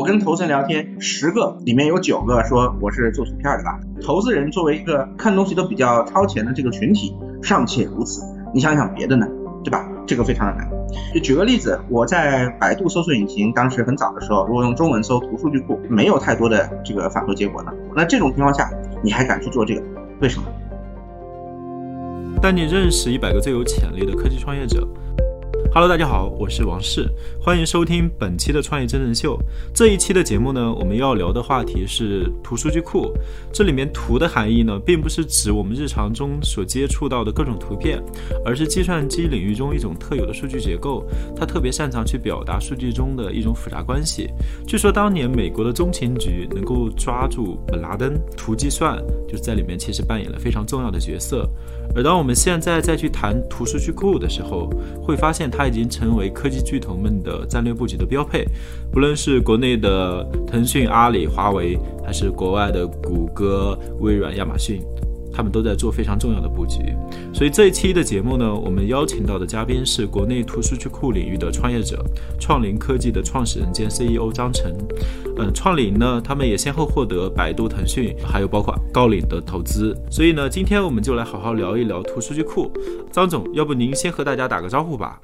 我跟投资人聊天，十个里面有九个说我是做图片的吧。投资人作为一个看东西都比较超前的这个群体，尚且如此，你想想别的呢，对吧？这个非常的难。就举个例子，我在百度搜索引擎当时很早的时候，如果用中文搜图数据库，没有太多的这个反馈结果呢。那这种情况下，你还敢去做这个？为什么？带你认识一百个最有潜力的科技创业者。Hello，大家好，我是王氏，欢迎收听本期的创业真人秀。这一期的节目呢，我们要聊的话题是图数据库。这里面“图”的含义呢，并不是指我们日常中所接触到的各种图片，而是计算机领域中一种特有的数据结构。它特别擅长去表达数据中的一种复杂关系。据说当年美国的中情局能够抓住本拉登，图计算就是在里面其实扮演了非常重要的角色。而当我们现在再去谈图数据库的时候，会发现它。它已经成为科技巨头们的战略布局的标配，不论是国内的腾讯、阿里、华为，还是国外的谷歌、微软、亚马逊。他们都在做非常重要的布局，所以这一期的节目呢，我们邀请到的嘉宾是国内图数据库领域的创业者，创灵科技的创始人兼 CEO 张晨。嗯，创灵呢，他们也先后获得百度、腾讯，还有包括高瓴的投资。所以呢，今天我们就来好好聊一聊图数据库。张总，要不您先和大家打个招呼吧？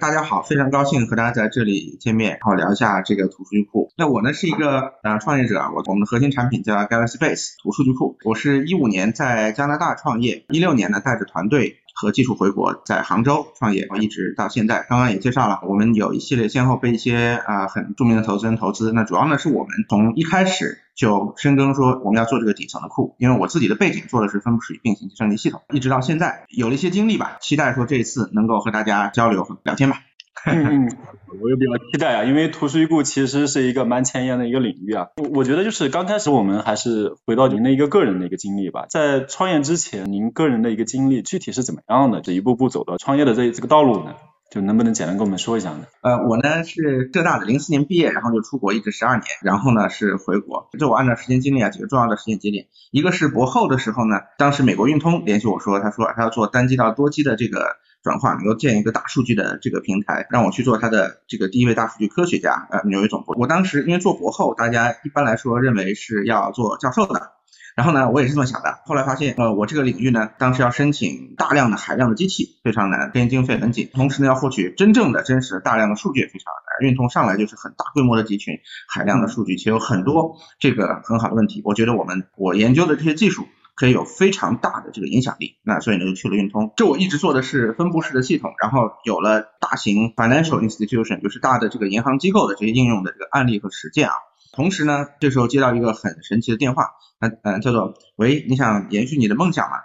大家好，非常高兴和大家在这里见面，然后聊一下这个图数据库。那我呢是一个呃创业者，我我们的核心产品叫 Galaxy Base 图数据库。我是一五年在加拿大创业，一六年呢带着团队。和技术回国，在杭州创业，一直到现在。刚刚也介绍了，我们有一系列先后被一些啊很著名的投资人投资。那主要呢是我们从一开始就深耕说我们要做这个底层的库，因为我自己的背景做的是分布式并行计算机系统，一直到现在有了一些经历吧，期待说这次能够和大家交流和聊天吧。嗯，我也比较期待啊，因为图书预库其实是一个蛮前沿的一个领域啊。我觉得就是刚开始我们还是回到您的一个个人的一个经历吧，在创业之前，您个人的一个经历具体是怎么样的？这一步步走到创业的这这个道路呢？就能不能简单跟我们说一下呢？呃，我呢是浙大的，零四年毕业，然后就出国一直十二年，然后呢是回国。这我按照时间经历啊，几个重要的时间节点，一个是博后的时候呢，当时美国运通联系我说，他说他要做单机到多机的这个。转化能够建一个大数据的这个平台，让我去做他的这个第一位大数据科学家，呃，纽约总部。我当时因为做博后，大家一般来说认为是要做教授的，然后呢，我也是这么想的。后来发现，呃，我这个领域呢，当时要申请大量的海量的机器，非常难，编经费很紧，同时呢，要获取真正的真实大量的数据也非常难。运通上来就是很大规模的集群，海量的数据，且有很多这个很好的问题。我觉得我们我研究的这些技术。可以有非常大的这个影响力，那所以呢就去了运通。这我一直做的是分布式的系统，然后有了大型 financial institution，就是大的这个银行机构的这些应用的这个案例和实践啊。同时呢，这时候接到一个很神奇的电话，那嗯叫做喂，你想延续你的梦想吗？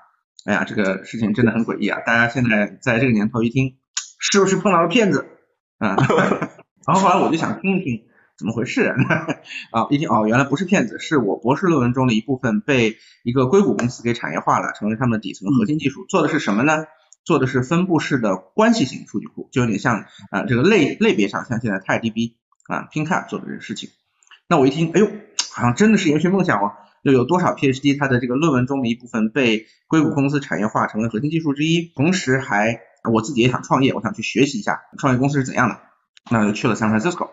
哎呀，这个事情真的很诡异啊！大家现在在这个年头一听，是不是碰到了骗子？嗯，然后后来我就想听一听。怎么回事啊？一听哦，原来不是骗子，是我博士论文中的一部分被一个硅谷公司给产业化了，成为他们的底层核心技术。做的是什么呢？做的是分布式的关系型数据库，就有点像啊这个类类别上像现在泰 DB 啊 PinCap 做的这个事情。那我一听，哎呦，好像真的是延续梦想哦！又有多少 PhD 他的这个论文中的一部分被硅谷公司产业化成为核心技术之一，同时还我自己也想创业，我想去学习一下创业公司是怎样的，那就去了 San Francisco。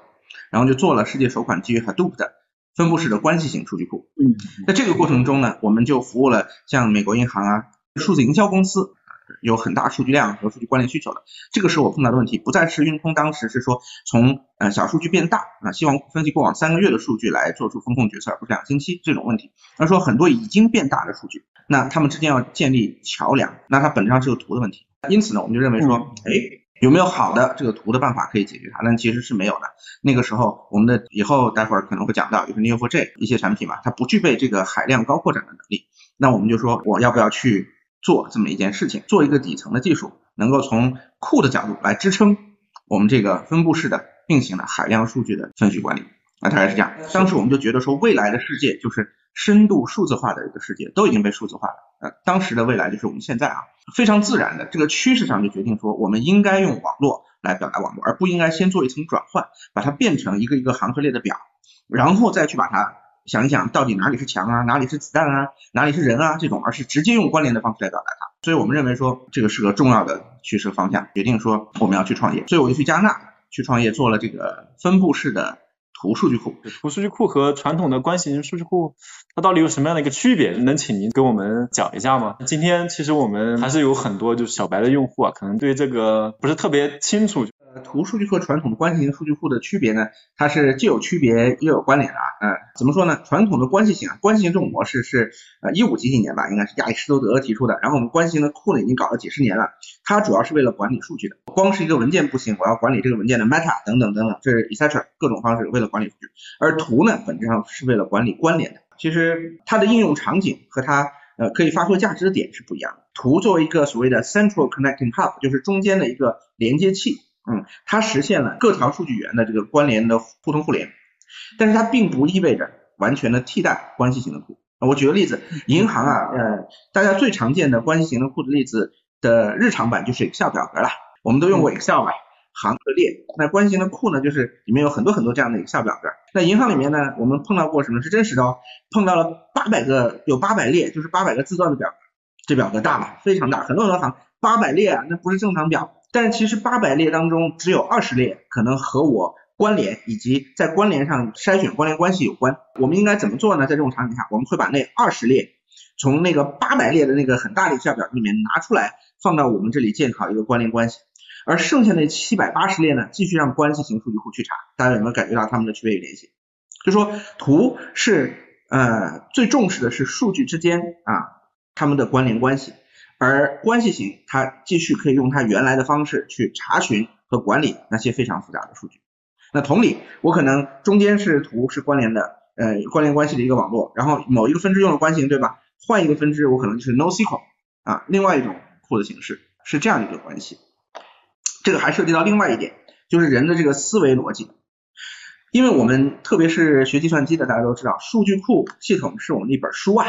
然后就做了世界首款基于 Hadoop 的分布式的关系型数据库。嗯，在这个过程中呢，我们就服务了像美国银行啊、数字营销公司，有很大数据量和数据关联需求的。这个是我碰到的问题，不再是运通当时是说从呃小数据变大啊，希望分析过往三个月的数据来做出风控决策，而不是两星期这种问题。而说很多已经变大的数据，那他们之间要建立桥梁，那它本质上是个图的问题。因此呢，我们就认为说，哎。有没有好的这个图的办法可以解决它？但其实是没有的。那个时候，我们的以后待会儿可能会讲到，就是 Neo4j 一些产品嘛，它不具备这个海量高扩展的能力。那我们就说，我要不要去做这么一件事情，做一个底层的技术，能够从库的角度来支撑我们这个分布式的并行的海量数据的分析管理。啊，大概是这样。当时我们就觉得说，未来的世界就是深度数字化的一个世界，都已经被数字化了。呃，当时的未来就是我们现在啊，非常自然的这个趋势上就决定说，我们应该用网络来表达网络，而不应该先做一层转换，把它变成一个一个行和列的表，然后再去把它想一想到底哪里是墙啊，哪里是子弹啊，哪里是人啊这种，而是直接用关联的方式来表达它。所以我们认为说，这个是个重要的趋势方向，决定说我们要去创业。所以我就去加纳去创业，做了这个分布式的。图数据库。图数据库和传统的关系型数据库，它到底有什么样的一个区别？能请您给我们讲一下吗？今天其实我们还是有很多就是小白的用户啊，可能对这个不是特别清楚。图数据库和传统的关系型数据库的区别呢，它是既有区别又有关联的啊。嗯，怎么说呢？传统的关系型啊，关系型这种模式是呃一五几几年吧，应该是亚里士多德提出的。然后我们关系型的库呢，已经搞了几十年了。它主要是为了管理数据的，光是一个文件不行，我要管理这个文件的 meta 等等等等，这是 etc 各种方式为了管理数据。而图呢，本质上是为了管理关联的。其实它的应用场景和它呃可以发挥价值的点是不一样的。图作为一个所谓的 central connecting hub，就是中间的一个连接器。嗯，它实现了各条数据源的这个关联的互通互联，但是它并不意味着完全的替代关系型的库。我举个例子，银行啊，呃，大家最常见的关系型的库的例子的日常版就是 Excel 表格了，我们都用过 Excel 吧，行和列。那关系型的库呢，就是里面有很多很多这样的 Excel 表格。那银行里面呢，我们碰到过什么是真实的哦？碰到了八百个，有八百列，就是八百个字段的表格，这表格大吧，非常大，很多很多行，八百列啊，那不是正常表。但其实八百列当中只有二十列可能和我关联，以及在关联上筛选关联关系有关。我们应该怎么做呢？在这种场景下，我们会把那二十列从那个八百列的那个很大的 Excel 表里面拿出来，放到我们这里建好一个关联关系。而剩下那七百八十列呢，继续让关系型数据库去查。大家有没有感觉到它们的区别与联系？就说图是呃最重视的是数据之间啊它们的关联关系。而关系型，它继续可以用它原来的方式去查询和管理那些非常复杂的数据。那同理，我可能中间是图是关联的，呃，关联关系的一个网络，然后某一个分支用了关系型，对吧？换一个分支，我可能就是 NoSQL 啊，另外一种库的形式是这样一个关系。这个还涉及到另外一点，就是人的这个思维逻辑。因为我们特别是学计算机的，大家都知道，数据库系统是我们的一本书啊。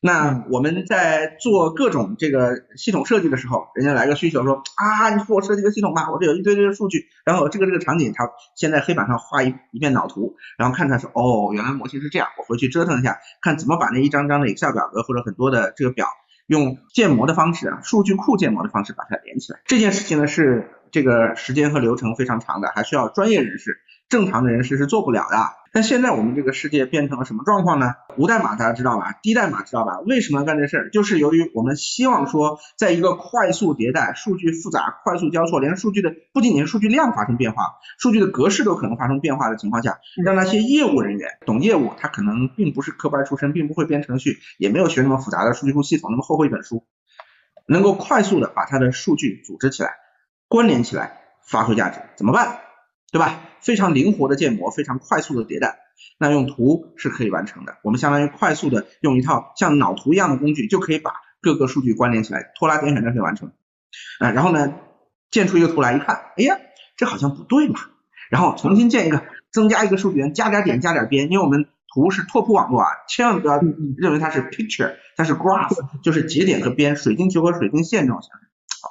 那我们在做各种这个系统设计的时候，人家来个需求说啊，你给我设计个系统吧，我这有一堆堆的数据，然后这个这个场景，他先在黑板上画一一片脑图，然后看看说，哦，原来模型是这样，我回去折腾一下，看怎么把那一张张的 Excel 表格或者很多的这个表，用建模的方式啊，数据库建模的方式把它连起来。这件事情呢是这个时间和流程非常长的，还需要专业人士，正常的人士是做不了的。但现在我们这个世界变成了什么状况呢？无代码大家知道吧？低代码知道吧？为什么要干这事儿？就是由于我们希望说，在一个快速迭代、数据复杂、快速交错，连数据的不仅仅数据量发生变化，数据的格式都可能发生变化的情况下，让那些业务人员懂业务，他可能并不是科班出身，并不会编程序，也没有学那么复杂的数据库系统，那么厚厚一本书，能够快速的把它的数据组织起来、关联起来、发挥价值，怎么办？对吧？非常灵活的建模，非常快速的迭代，那用图是可以完成的。我们相当于快速的用一套像脑图一样的工具，就可以把各个数据关联起来，拖拉点选就可以完成。啊，然后呢，建出一个图来一看，哎呀，这好像不对嘛。然后重新建一个，增加一个数据源，加点点，加点边，因为我们图是拓扑网络啊，千万不要认为它是 picture，它是 graph，就是节点和边，水晶球和水晶线这种形式。好，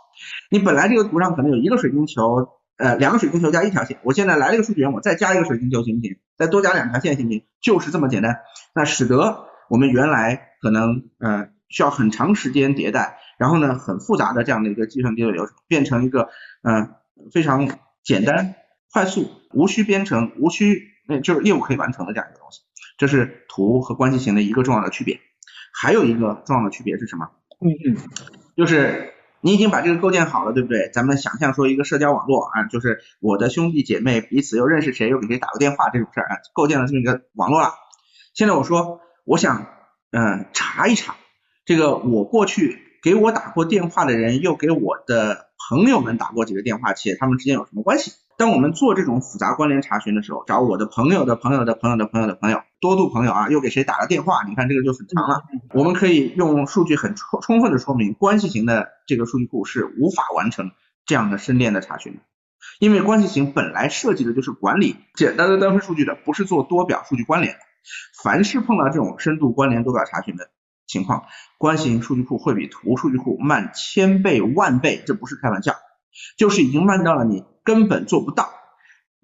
你本来这个图上可能有一个水晶球。呃，两个水晶球加一条线，我现在来了一个数据源，我再加一个水晶球行不行？再多加两条线行不行？就是这么简单。那使得我们原来可能呃需要很长时间迭代，然后呢很复杂的这样的一个计算机的流程，变成一个呃非常简单、快速、无需编程、无需那就是业务可以完成的这样一个东西。这是图和关系型的一个重要的区别。还有一个重要的区别是什么？嗯嗯，就是。你已经把这个构建好了，对不对？咱们想象说一个社交网络啊，就是我的兄弟姐妹彼此又认识谁，又给谁打过电话这种事儿啊，构建了这么一个网络了。现在我说，我想嗯查一查，这个我过去给我打过电话的人，又给我的朋友们打过几个电话，且他们之间有什么关系？当我们做这种复杂关联查询的时候，找我的朋友的朋友的朋友的朋友的朋友，多度朋友啊，又给谁打了电话？你看这个就很长了。我们可以用数据很充充分的说明，关系型的这个数据库是无法完成这样的深链的查询的，因为关系型本来设计的就是管理简单的单分数据的，不是做多表数据关联的。凡是碰到这种深度关联多表查询的情况，关系型数据库会比图数据库慢千倍万倍，这不是开玩笑，就是已经慢到了你。根本做不到，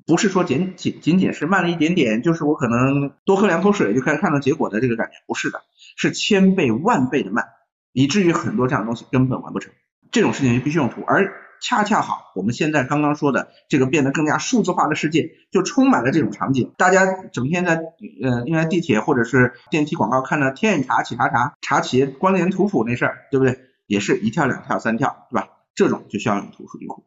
不是说仅仅仅仅是慢了一点点，就是我可能多喝两口水就开始看到结果的这个感觉，不是的，是千倍万倍的慢，以至于很多这样的东西根本完不成。这种事情就必须用图，而恰恰好我们现在刚刚说的这个变得更加数字化的世界，就充满了这种场景。大家整天在呃，应该地铁或者是电梯广告看到天眼查、企查查、查企业关联图谱那事儿，对不对？也是一跳、两跳、三跳，对吧？这种就需要用图数据库。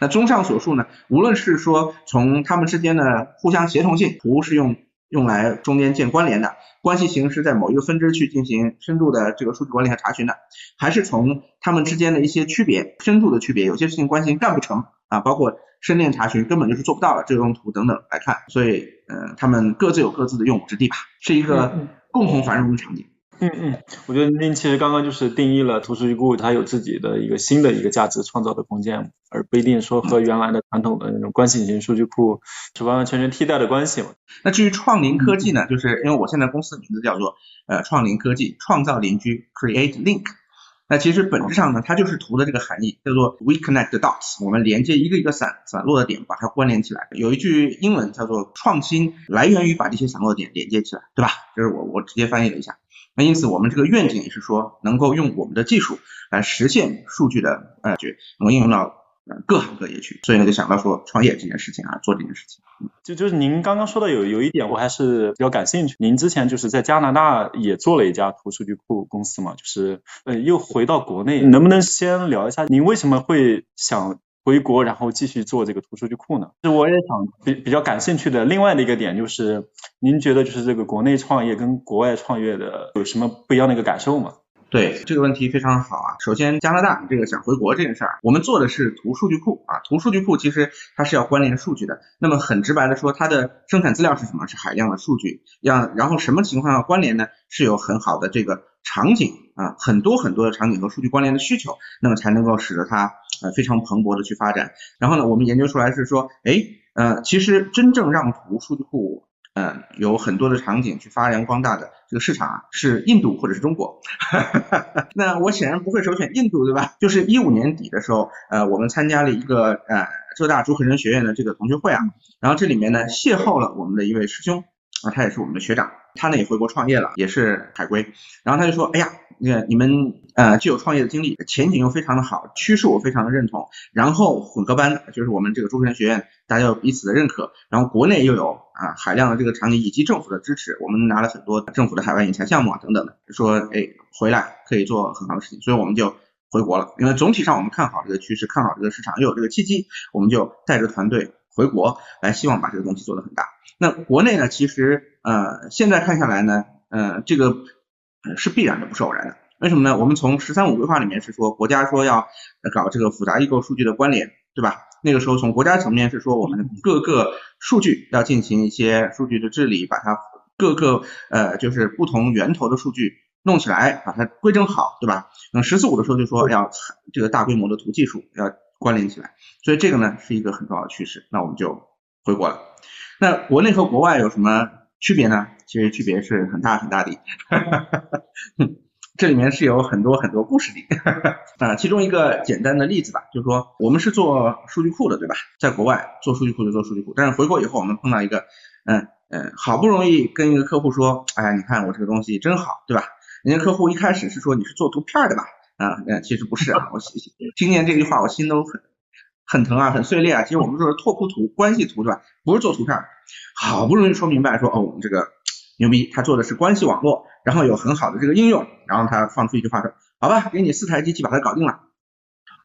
那综上所述呢，无论是说从他们之间的互相协同性，图是用用来中间建关联的，关系型是在某一个分支去进行深度的这个数据管理和查询的，还是从他们之间的一些区别、深度的区别，有些事情关系干不成啊，包括深链查询根本就是做不到了，这个用图等等来看，所以呃，他们各自有各自的用武之地吧，是一个共同繁荣的场景。嗯嗯，我觉得您其实刚刚就是定义了图数据库，它有自己的一个新的一个价值创造的空间，而不一定说和原来的传统的那种关系型数据库是完完全全替代的关系嘛。那至于创林科技呢，就是因为我现在公司的名字叫做呃创林科技，创造邻居，create link。那其实本质上呢，它就是图的这个含义，叫做 we connect the dots，我们连接一个一个散散落的点，把它关联起来。有一句英文叫做创新来源于把这些散落的点连接起来，对吧？就是我我直接翻译了一下。那因此，我们这个愿景也是说，能够用我们的技术来实现数据的呃觉，能够应用到呃各行各业去。所以呢，就想到说创业这件事情啊，做这件事情。就就是您刚刚说的有有一点，我还是比较感兴趣。您之前就是在加拿大也做了一家图数据库公司嘛，就是呃又回到国内，能不能先聊一下您为什么会想？回国，然后继续做这个图数据库呢？其实我也想比比较感兴趣的另外的一个点就是，您觉得就是这个国内创业跟国外创业的有什么不一样的一个感受吗？对这个问题非常好啊。首先，加拿大这个想回国这件事儿，我们做的是图数据库啊。图数据库其实它是要关联数据的。那么很直白的说，它的生产资料是什么？是海量的数据。要然后什么情况要关联呢？是有很好的这个场景啊，很多很多的场景和数据关联的需求，那么才能够使得它。呃，非常蓬勃的去发展。然后呢，我们研究出来是说，哎，呃，其实真正让图数据库，呃，有很多的场景去发扬光大的这个市场啊，是印度或者是中国。那我显然不会首选印度，对吧？就是一五年底的时候，呃，我们参加了一个呃浙大朱克仁学院的这个同学会啊，然后这里面呢邂逅了我们的一位师兄啊，他也是我们的学长，他呢也回国创业了，也是海归。然后他就说，哎呀。那你们呃具有创业的经历，前景又非常的好，趋势我非常的认同。然后混合班就是我们这个中山学院，大家有彼此的认可。然后国内又有啊海量的这个场景以及政府的支持，我们拿了很多政府的海外引才项目啊等等的，说哎回来可以做很好的事情，所以我们就回国了。因为总体上我们看好这个趋势，看好这个市场，又有这个契机，我们就带着团队回国来，希望把这个东西做得很大。那国内呢，其实呃现在看下来呢，呃这个。是必然的，不是偶然的。为什么呢？我们从“十三五”规划里面是说，国家说要搞这个复杂异构数据的关联，对吧？那个时候从国家层面是说，我们各个数据要进行一些数据的治理，把它各个呃就是不同源头的数据弄起来，把它规整好，对吧？那“十四五”的时候就说要这个大规模的图技术要关联起来，所以这个呢是一个很重要的趋势。那我们就回国了。那国内和国外有什么？区别呢？其实区别是很大很大的，这里面是有很多很多故事的啊。其中一个简单的例子吧，就是说我们是做数据库的，对吧？在国外做数据库就做数据库，但是回国以后我们碰到一个，嗯嗯，好不容易跟一个客户说，哎，你看我这个东西真好，对吧？人家客户一开始是说你是做图片的吧？啊，其实不是啊，我听见这句话我心都很。很疼啊，很碎裂啊。其实我们说是拓扑图、关系图，对吧？不是做图片。好不容易说明白，说哦，我们这个牛逼，他做的是关系网络，然后有很好的这个应用，然后他放出一句话说，好吧，给你四台机器把它搞定了。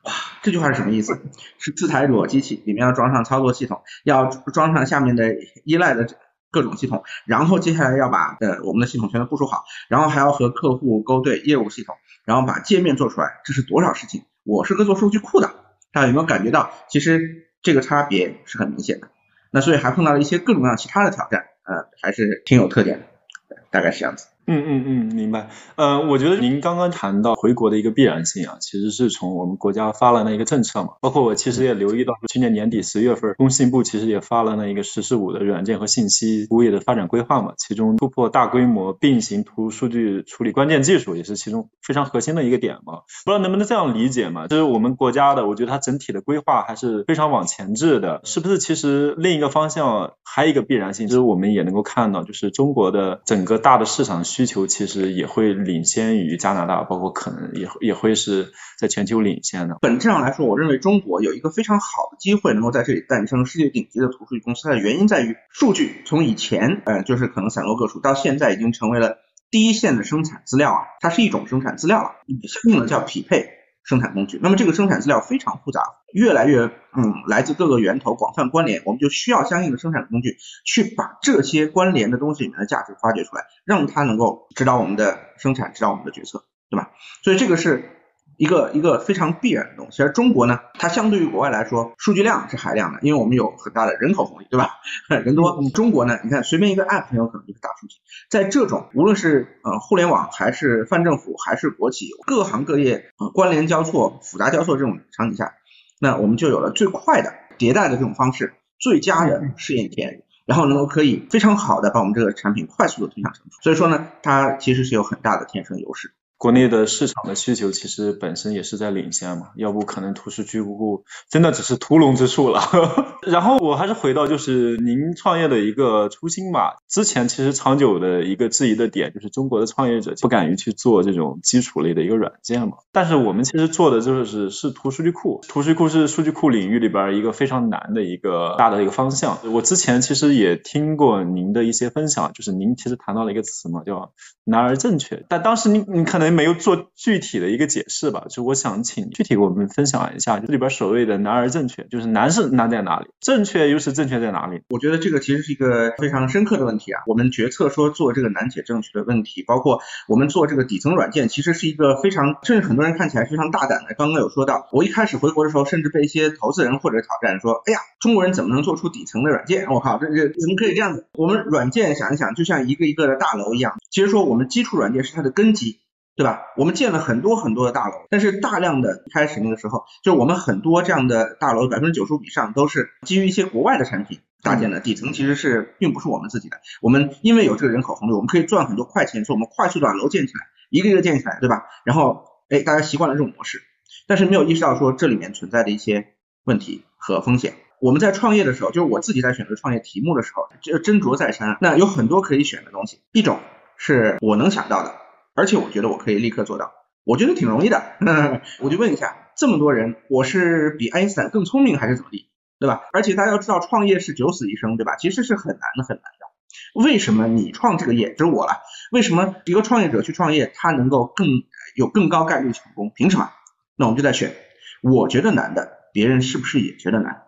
哇，这句话是什么意思？是四台裸机器里面要装上操作系统，要装上下面的依赖的各种系统，然后接下来要把呃我们的系统全都部署好，然后还要和客户勾兑业务系统，然后把界面做出来，这是多少事情？我是个做数据库的。大家有没有感觉到，其实这个差别是很明显的？那所以还碰到了一些各种各样其他的挑战，啊，还是挺有特点的，大概是这样子。嗯嗯嗯，明白。呃，我觉得您刚刚谈到回国的一个必然性啊，其实是从我们国家发了那一个政策嘛，包括我其实也留意到，去年年底十月份，工信部其实也发了那一个“十四五”的软件和信息服务业的发展规划嘛，其中突破大规模并行图数据处理关键技术也是其中非常核心的一个点嘛。不知道能不能这样理解嘛？就是我们国家的，我觉得它整体的规划还是非常往前置的，是不是？其实另一个方向还有一个必然性，就是我们也能够看到，就是中国的整个大的市场需需求其实也会领先于加拿大，包括可能也也会是在全球领先的。本质上来说，我认为中国有一个非常好的机会，能够在这里诞生世界顶级的图书公司。它的原因在于，数据从以前，呃，就是可能散落各处，到现在已经成为了第一线的生产资料啊，它是一种生产资料了，相应的叫匹配。生产工具，那么这个生产资料非常复杂，越来越嗯来自各个源头，广泛关联，我们就需要相应的生产工具去把这些关联的东西里面的价值发掘出来，让它能够指导我们的生产，指导我们的决策，对吧？所以这个是。一个一个非常必然的东西，而中国呢，它相对于国外来说，数据量是海量的，因为我们有很大的人口红利，对吧？人多。中国呢，你看随便一个 app 很有可能就是大数据。在这种无论是呃互联网还是泛政府还是国企，各行各业关联交错、复杂交错这种场景下，那我们就有了最快的迭代的这种方式，最佳的试验田，然后能够可以非常好的把我们这个产品快速的推向成熟。所以说呢，它其实是有很大的天生优势。国内的市场的需求其实本身也是在领先嘛，要不可能图数据库真的只是屠龙之术了。然后我还是回到就是您创业的一个初心吧。之前其实长久的一个质疑的点就是中国的创业者不敢于去做这种基础类的一个软件嘛。但是我们其实做的就是是图数据库，图数据库是数据库领域里边一个非常难的一个大的一个方向。我之前其实也听过您的一些分享，就是您其实谈到了一个词嘛，叫难而正确。但当时您您可能。没有做具体的一个解释吧，就我想请具体我们分享一下，这里边所谓的难而正确，就是难是难在哪里，正确又是正确在哪里？我觉得这个其实是一个非常深刻的问题啊。我们决策说做这个难且正确的问题，包括我们做这个底层软件，其实是一个非常，甚至很多人看起来非常大胆的。刚刚有说到，我一开始回国的时候，甚至被一些投资人或者挑战说，哎呀，中国人怎么能做出底层的软件？我靠，这这怎么可以这样子？我们软件想一想，就像一个一个的大楼一样，其实说我们基础软件是它的根基。对吧？我们建了很多很多的大楼，但是大量的开始那个时候，就我们很多这样的大楼，百分之九十五以上都是基于一些国外的产品搭建的，底层其实是并不是我们自己的。我们因为有这个人口红利，我们可以赚很多快钱，说我们快速的把楼建起来，一个一个建起来，对吧？然后，哎，大家习惯了这种模式，但是没有意识到说这里面存在的一些问题和风险。我们在创业的时候，就是我自己在选择创业题目的时候，就斟酌再三。那有很多可以选的东西，一种是我能想到的。而且我觉得我可以立刻做到，我觉得挺容易的。我就问一下，这么多人，我是比爱因斯坦更聪明还是怎么地，对吧？而且大家要知道，创业是九死一生，对吧？其实是很难的，很难的。为什么你创这个业，这是我了？为什么一个创业者去创业，他能够更有更高概率成功？凭什么？那我们就在选，我觉得难的，别人是不是也觉得难？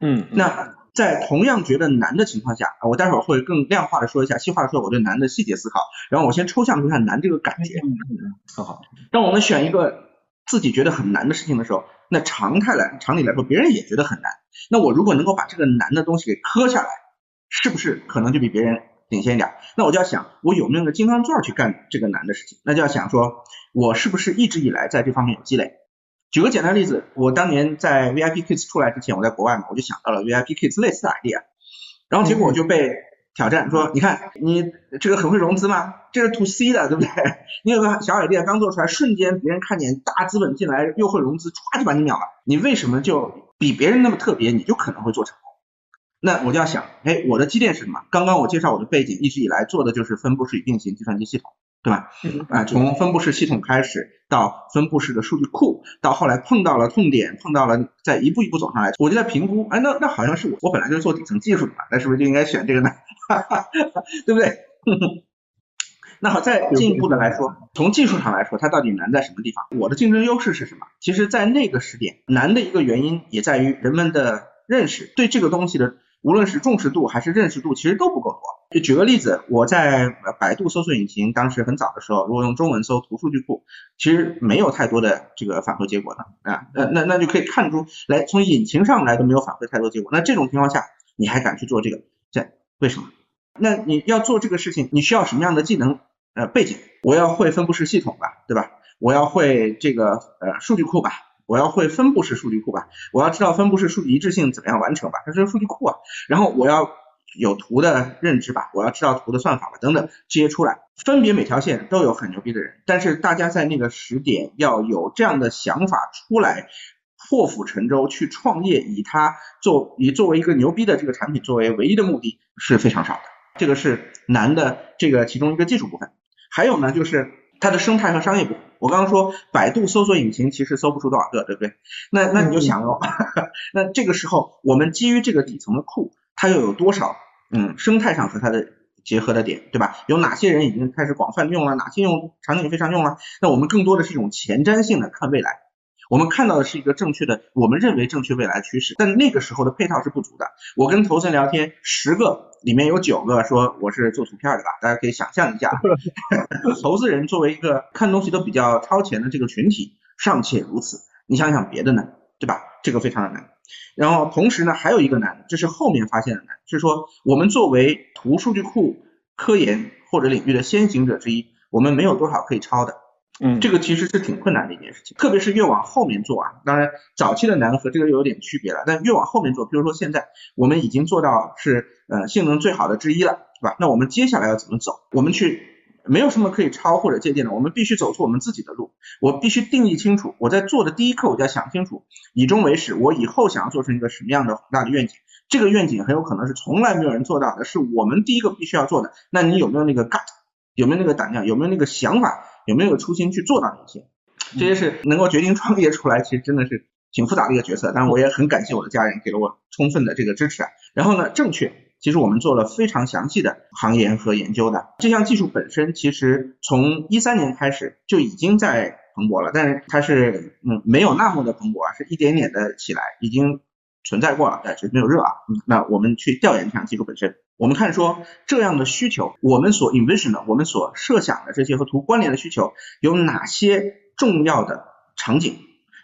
嗯，那。在同样觉得难的情况下，我待会儿会更量化的说一下，细化的说我对难的细节思考。然后我先抽象一下难这个感觉。很好。当我们选一个自己觉得很难的事情的时候，那常态来常理来说，别人也觉得很难。那我如果能够把这个难的东西给磕下来，是不是可能就比别人领先一点？那我就要想，我有没有个金刚钻去干这个难的事情？那就要想说，我是不是一直以来在这方面有积累？举个简单例子，我当年在 VIP Kids 出来之前，我在国外嘛，我就想到了 VIP Kids 类似的 idea，然后结果我就被挑战说，你看你这个很会融资吗？这是 to C 的，对不对？你有个小 idea 刚做出来，瞬间别人看见大资本进来又会融资，歘就把你秒了。你为什么就比别人那么特别，你就可能会做成功？那我就要想，哎，我的积淀是什么？刚刚我介绍我的背景，一直以来做的就是分布式与并行计算机系统。对吧？啊，从分布式系统开始，到分布式的数据库，到后来碰到了痛点，碰到了再一步一步走上来，我就在评估，哎，那那好像是我，我本来就是做底层技术的嘛，那是不是就应该选这个呢？对不对？那好，再进一步的来说，从技术上来说，它到底难在什么地方？我的竞争优势是什么？其实，在那个时点，难的一个原因也在于人们的认识，对这个东西的。无论是重视度还是认识度，其实都不够多。就举个例子，我在百度搜索引擎当时很早的时候，如果用中文搜图数据库，其实没有太多的这个返回结果的啊。那那那就可以看出来，从引擎上来都没有返回太多结果。那这种情况下，你还敢去做这个？这为什么？那你要做这个事情，你需要什么样的技能呃背景？我要会分布式系统吧，对吧？我要会这个呃数据库吧？我要会分布式数据库吧，我要知道分布式数据一致性怎么样完成吧，这是数据库啊。然后我要有图的认知吧，我要知道图的算法吧，等等这些出来，分别每条线都有很牛逼的人，但是大家在那个时点要有这样的想法出来，破釜沉舟去创业，以它做以作为一个牛逼的这个产品作为唯一的目的是非常少的，这个是难的这个其中一个技术部分。还有呢，就是它的生态和商业部分。我刚刚说百度搜索引擎其实搜不出多少个，对不对？那那你就想哦，那这个时候我们基于这个底层的库，它又有多少嗯生态上和它的结合的点，对吧？有哪些人已经开始广泛用了，哪些用场景非常用了？那我们更多的是一种前瞻性的看未来。我们看到的是一个正确的，我们认为正确未来趋势，但那个时候的配套是不足的。我跟投资人聊天，十个里面有九个说我是做图片的吧，大家可以想象一下，投资人作为一个看东西都比较超前的这个群体，尚且如此，你想想别的呢，对吧？这个非常的难。然后同时呢，还有一个难，这是后面发现的难，就是说我们作为图数据库科研或者领域的先行者之一，我们没有多少可以抄的。嗯，这个其实是挺困难的一件事情，特别是越往后面做啊，当然早期的难和这个又有点区别了，但越往后面做，比如说现在我们已经做到是呃性能最好的之一了，对吧？那我们接下来要怎么走？我们去没有什么可以抄或者借鉴的，我们必须走出我们自己的路，我必须定义清楚，我在做的第一刻我就要想清楚，以终为始，我以后想要做成一个什么样的宏大的愿景，这个愿景很有可能是从来没有人做到的，是我们第一个必须要做的，那你有没有那个 gut？有没有那个胆量？有没有那个想法？有没有初心去做到那些？这些是能够决定创业出来，其实真的是挺复杂的一个决策。但是我也很感谢我的家人给了我充分的这个支持啊。然后呢，正确，其实我们做了非常详细的行研和研究的。这项技术本身其实从一三年开始就已经在蓬勃了，但是它是嗯没有那么的蓬勃啊，是一点点的起来，已经存在过了，但是没有热啊。那我们去调研这项技术本身。我们看说这样的需求，我们所 envision 的，我们所设想的这些和图关联的需求有哪些重要的场景？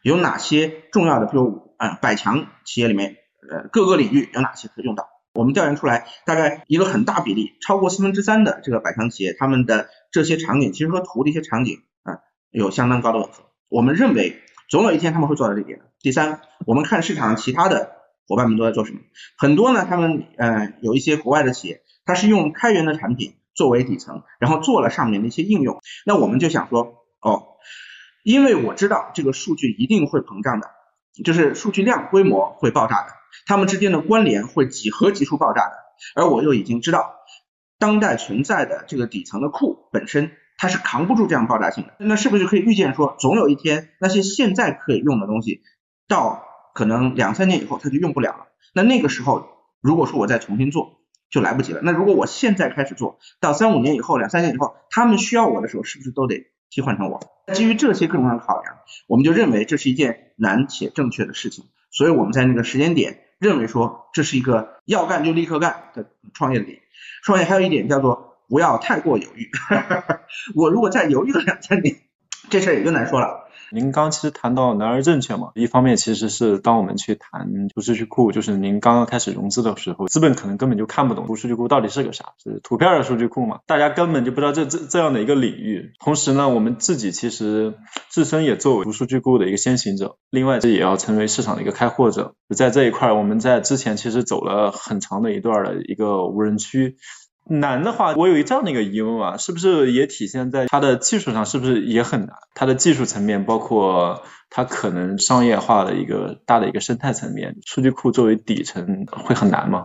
有哪些重要的，比如啊百强企业里面，呃各个领域有哪些可以用到？我们调研出来，大概一个很大比例，超过四分之三的这个百强企业，他们的这些场景其实和图的一些场景啊有相当高的吻合。我们认为总有一天他们会做到这一点。第三，我们看市场上其他的。伙伴们都在做什么？很多呢，他们呃有一些国外的企业，它是用开源的产品作为底层，然后做了上面的一些应用。那我们就想说，哦，因为我知道这个数据一定会膨胀的，就是数据量规模会爆炸的，它们之间的关联会几何级数爆炸的。而我又已经知道，当代存在的这个底层的库本身它是扛不住这样爆炸性的。那是不是就可以预见说，总有一天那些现在可以用的东西到可能两三年以后它就用不了了，那那个时候如果说我再重新做就来不及了。那如果我现在开始做到三五年以后、两三年以后，他们需要我的时候，是不是都得替换成我？基于这些各种各样的考量，我们就认为这是一件难且正确的事情。所以我们在那个时间点认为说这是一个要干就立刻干的创业的点。创业还有一点叫做不要太过犹豫。我如果再犹豫个两三年，这事儿也就难说了。您刚其实谈到难而正确嘛，一方面其实是当我们去谈图数据库，就是您刚刚开始融资的时候，资本可能根本就看不懂图数据库到底是个啥，是图片的数据库嘛，大家根本就不知道这这这样的一个领域。同时呢，我们自己其实自身也作为图数据库的一个先行者，另外这也要成为市场的一个开拓者。在这一块，我们在之前其实走了很长的一段的一个无人区。难的话，我有一这样的一个疑问啊，是不是也体现在它的技术上，是不是也很难？它的技术层面，包括它可能商业化的一个大的一个生态层面，数据库作为底层会很难吗？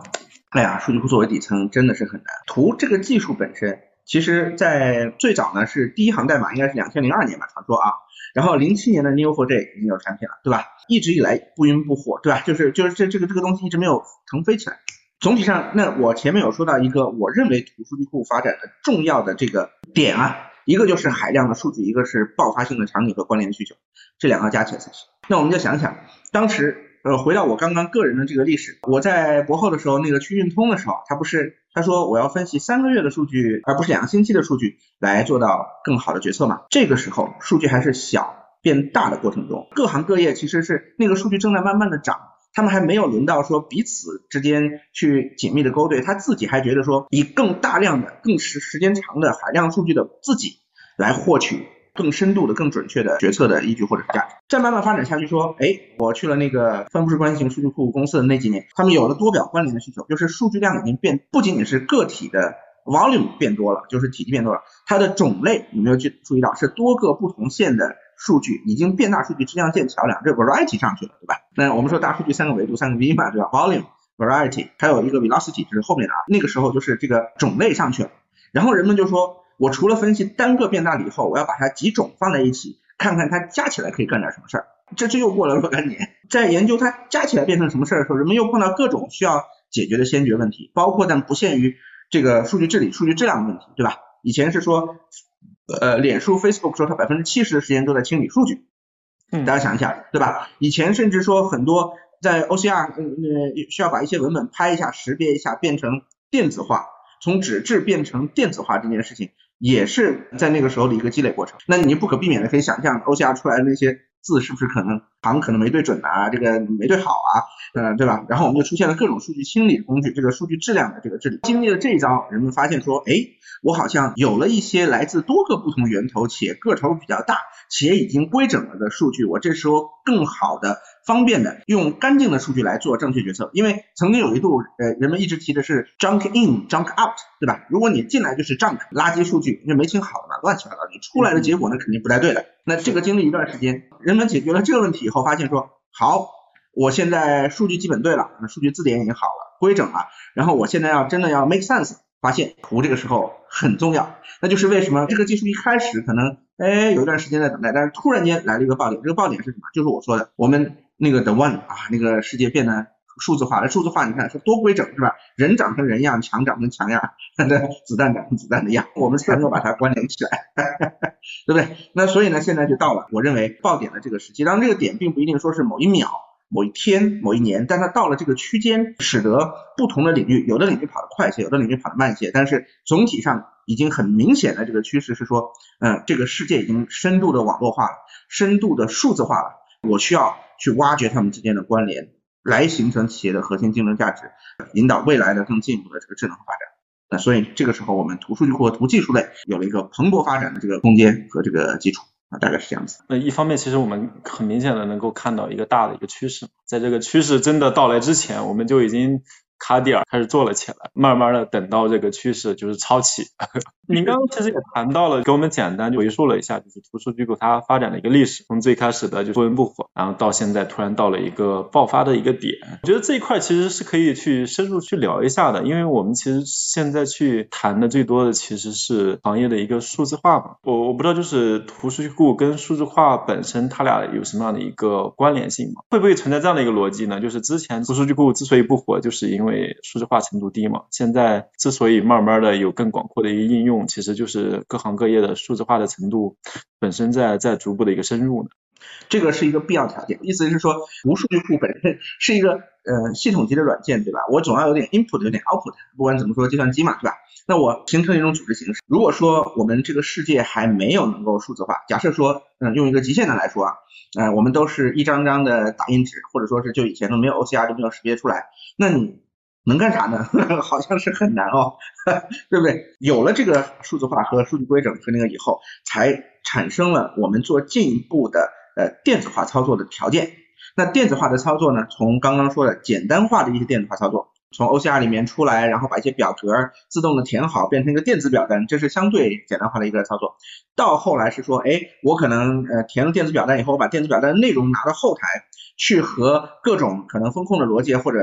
哎呀，数据库作为底层真的是很难。图这个技术本身，其实在最早呢是第一行代码应该是两千零二年吧，传说啊，然后零七年的 Neo4j 已经有产品了，对吧？一直以来不温不火，对吧？就是就是这这个这个东西一直没有腾飞起来。总体上，那我前面有说到一个我认为图数据库发展的重要的这个点啊，一个就是海量的数据，一个是爆发性的场景和关联需求，这两个加起来才行。那我们就想想，当时呃回到我刚刚个人的这个历史，我在博后的时候，那个去运通的时候，他不是他说我要分析三个月的数据，而不是两个星期的数据来做到更好的决策嘛？这个时候数据还是小变大的过程中，各行各业其实是那个数据正在慢慢的涨。他们还没有轮到说彼此之间去紧密的勾兑，他自己还觉得说以更大量的、更时时间长的海量数据的自己来获取更深度的、更准确的决策的依据或者价值。再慢慢发展下去，说，哎，我去了那个分布式关系型数据库公司的那几年，他们有了多表关联的需求，就是数据量已经变，不仅仅是个体的 volume 变多了，就是体积变多了，它的种类有没有去注意到是多个不同线的。数据已经变大，数据质量建桥梁，这 variety 上去了，对吧？那我们说大数据三个维度，三个 V 嘛，对吧？volume、variety，还有一个 velocity，就是后面的啊。那个时候就是这个种类上去了，然后人们就说，我除了分析单个变大了以后，我要把它几种放在一起，看看它加起来可以干点什么事儿。这这又过了若干年，在研究它加起来变成什么事儿的时候，人们又碰到各种需要解决的先决问题，包括但不限于这个数据治理、数据质量的问题，对吧？以前是说，呃，脸书 Facebook 说它百分之七十的时间都在清理数据，嗯大家想一下，对吧？以前甚至说很多在 OCR 嗯呃需要把一些文本拍一下、识别一下变成电子化，从纸质变成电子化这件事情，也是在那个时候的一个积累过程。那你不可避免的可以想象 OCR 出来的那些字是不是可能行可能没对准啊，这个没对好啊，呃，对吧？然后我们就出现了各种数据清理工具，这个数据质量的这个治理。经历了这一招，人们发现说，哎，我好像有了一些来自多个不同源头且个头比较大且已经规整了的数据，我这时候更好的、方便的用干净的数据来做正确决策。因为曾经有一度，呃，人们一直提的是 junk in, junk out，对吧？如果你进来就是 junk 垃圾数据，那没清好的嘛，乱七八糟，你出来的结果呢肯定不太对的。那这个经历一段时间，人们解决了这个问题以后，发现说，好，我现在数据基本对了，数据字典已经好了，规整了，然后我现在要真的要 make sense，发现图这个时候很重要，那就是为什么这个技术一开始可能哎有一段时间在等待，但是突然间来了一个爆点，这个爆点是什么？就是我说的，我们那个 the one 啊，那个世界变得数字化了，数字化你看是多规整是吧？人长成人样，墙长成墙样，子弹长成子弹的样，我们才能够把它关联起来，对不对？那所以呢，现在就到了我认为爆点的这个时期，当然这个点并不一定说是某一秒。某一天、某一年，但它到了这个区间，使得不同的领域，有的领域跑得快一些，有的领域跑得慢一些，但是总体上已经很明显的这个趋势是说，嗯，这个世界已经深度的网络化了，深度的数字化了，我需要去挖掘它们之间的关联，来形成企业的核心竞争价值，引导未来的更进一步的这个智能发展。那所以这个时候，我们图数据库和图技术类有了一个蓬勃发展的这个空间和这个基础。啊，大概是这样子。那一方面，其实我们很明显的能够看到一个大的一个趋势，在这个趋势真的到来之前，我们就已经卡点儿开始做了起来，慢慢的等到这个趋势就是超起。您刚刚其实也谈到了，给我们简单回溯了一下，就是图数据库它发展的一个历史，从最开始的就不温不火，然后到现在突然到了一个爆发的一个点。我觉得这一块其实是可以去深入去聊一下的，因为我们其实现在去谈的最多的其实是行业的一个数字化嘛。我我不知道就是图数据库跟数字化本身它俩有什么样的一个关联性嘛？会不会存在这样的一个逻辑呢？就是之前图数据库之所以不火，就是因为因为数字化程度低嘛。现在之所以慢慢的有更广阔的一个应用，其实就是各行各业的数字化的程度本身在在逐步的一个深入呢。这个是一个必要条件，意思是说，无数据库本身是一个呃系统级的软件，对吧？我总要有点 input，有点 output，不管怎么说，计算机嘛，对吧？那我形成一种组织形式。如果说我们这个世界还没有能够数字化，假设说，嗯，用一个极限的来说啊，呃，我们都是一张张的打印纸，或者说是就以前都没有 OCR 都没有识别出来，那你能干啥呢？好像是很难哦，对不对？有了这个数字化和数据规整和那个以后，才产生了我们做进一步的呃电子化操作的条件。那电子化的操作呢，从刚刚说的简单化的一些电子化操作，从 OCR 里面出来，然后把一些表格自动的填好，变成一个电子表单，这是相对简单化的一个操作。到后来是说，哎，我可能呃填了电子表单以后，我把电子表单的内容拿到后台去和各种可能风控的逻辑或者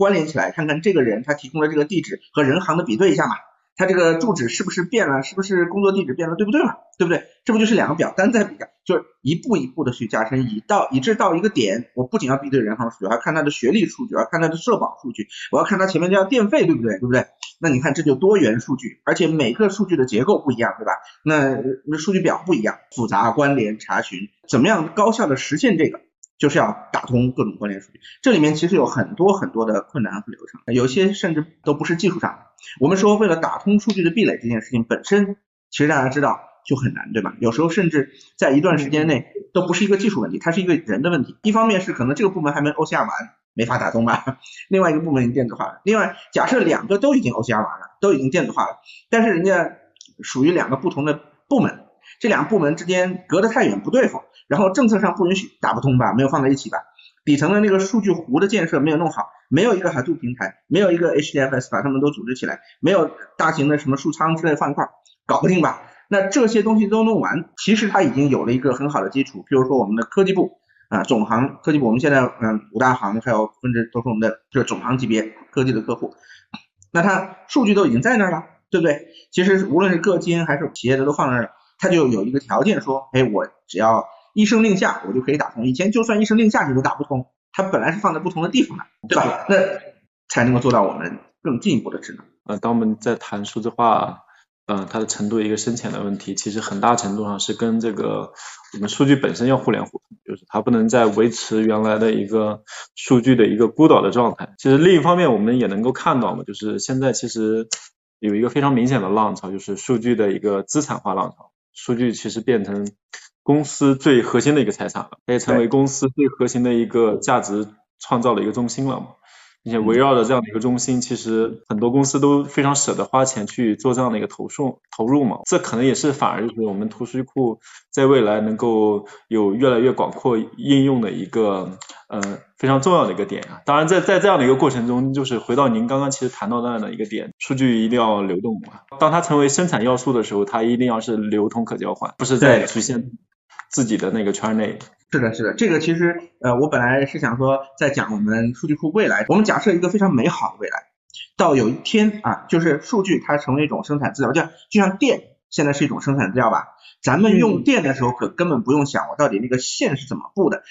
关联起来，看看这个人他提供的这个地址和人行的比对一下嘛，他这个住址是不是变了，是不是工作地址变了，对不对嘛？对不对？这不就是两个表单在比较，就是一步一步的去加深，以到以致到一个点，我不仅要比对人行数据，还要看他的学历数据，我要看他的社保数据，我要看他前面这条电费，对不对？对不对？那你看这就多元数据，而且每个数据的结构不一样，对吧？那那数据表不一样，复杂关联查询，怎么样高效的实现这个？就是要打通各种关联数据，这里面其实有很多很多的困难和流程，有些甚至都不是技术上的。我们说为了打通数据的壁垒这件事情本身，其实大家知道就很难，对吧？有时候甚至在一段时间内都不是一个技术问题，它是一个人的问题。一方面是可能这个部门还没 OCR 完，没法打通吧；另外一个部门已经电子化了。另外，假设两个都已经 OCR 完了，都已经电子化了，但是人家属于两个不同的部门，这两个部门之间隔得太远不对付。然后政策上不允许打不通吧，没有放在一起吧，底层的那个数据湖的建设没有弄好，没有一个 Hadoop 平台，没有一个 HDFS 把它们都组织起来，没有大型的什么数仓之类放一块，搞不定吧？那这些东西都弄完，其实它已经有了一个很好的基础，比如说我们的科技部啊，总行科技部，我们现在嗯五大行还有分支都是我们的就是总行级别科技的客户，那它数据都已经在那儿了，对不对？其实无论是个金还是企业的都放那儿，它就有一个条件说，哎，我只要一声令下，我就可以打通。以前就算一声令下你都打不通，它本来是放在不同的地方的，对吧？那才能够做到我们更进一步的智能。呃，当我们在谈数字化。嗯，它的程度一个深浅的问题，其实很大程度上是跟这个我们数据本身要互联互通，就是它不能再维持原来的一个数据的一个孤岛的状态。其实另一方面，我们也能够看到嘛，就是现在其实有一个非常明显的浪潮，就是数据的一个资产化浪潮，数据其实变成公司最核心的一个财产了，可以成为公司最核心的一个价值创造的一个中心了嘛。并且围绕着这样的一个中心，其实很多公司都非常舍得花钱去做这样的一个投送投入嘛。这可能也是反而就是我们图数据库在未来能够有越来越广阔应用的一个呃非常重要的一个点啊。当然，在在这样的一个过程中，就是回到您刚刚其实谈到那样的一个点，数据一定要流动嘛。当它成为生产要素的时候，它一定要是流通可交换，不是在局限自己的那个圈内。是的，是的，这个其实呃，我本来是想说，在讲我们数据库未来，我们假设一个非常美好的未来，到有一天啊，就是数据它成为一种生产资料，就像就像电现在是一种生产资料吧，咱们用电的时候可根本不用想我到底那个线是怎么布的，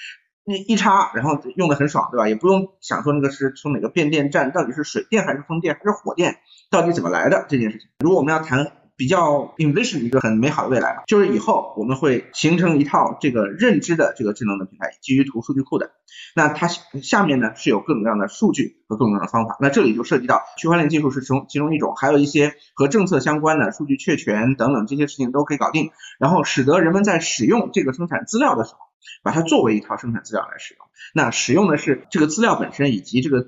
那一插然后用的很爽，对吧？也不用想说那个是从哪个变电站，到底是水电还是风电还是火电，到底怎么来的这件事情。如果我们要谈。比较 envision 一个很美好的未来，就是以后我们会形成一套这个认知的这个智能的平台，基于图数据库的。那它下面呢是有各种各样的数据和各种各样的方法。那这里就涉及到区块链技术是其中其中一种，还有一些和政策相关的数据确权等等这些事情都可以搞定，然后使得人们在使用这个生产资料的时候，把它作为一套生产资料来使用。那使用的是这个资料本身以及这个。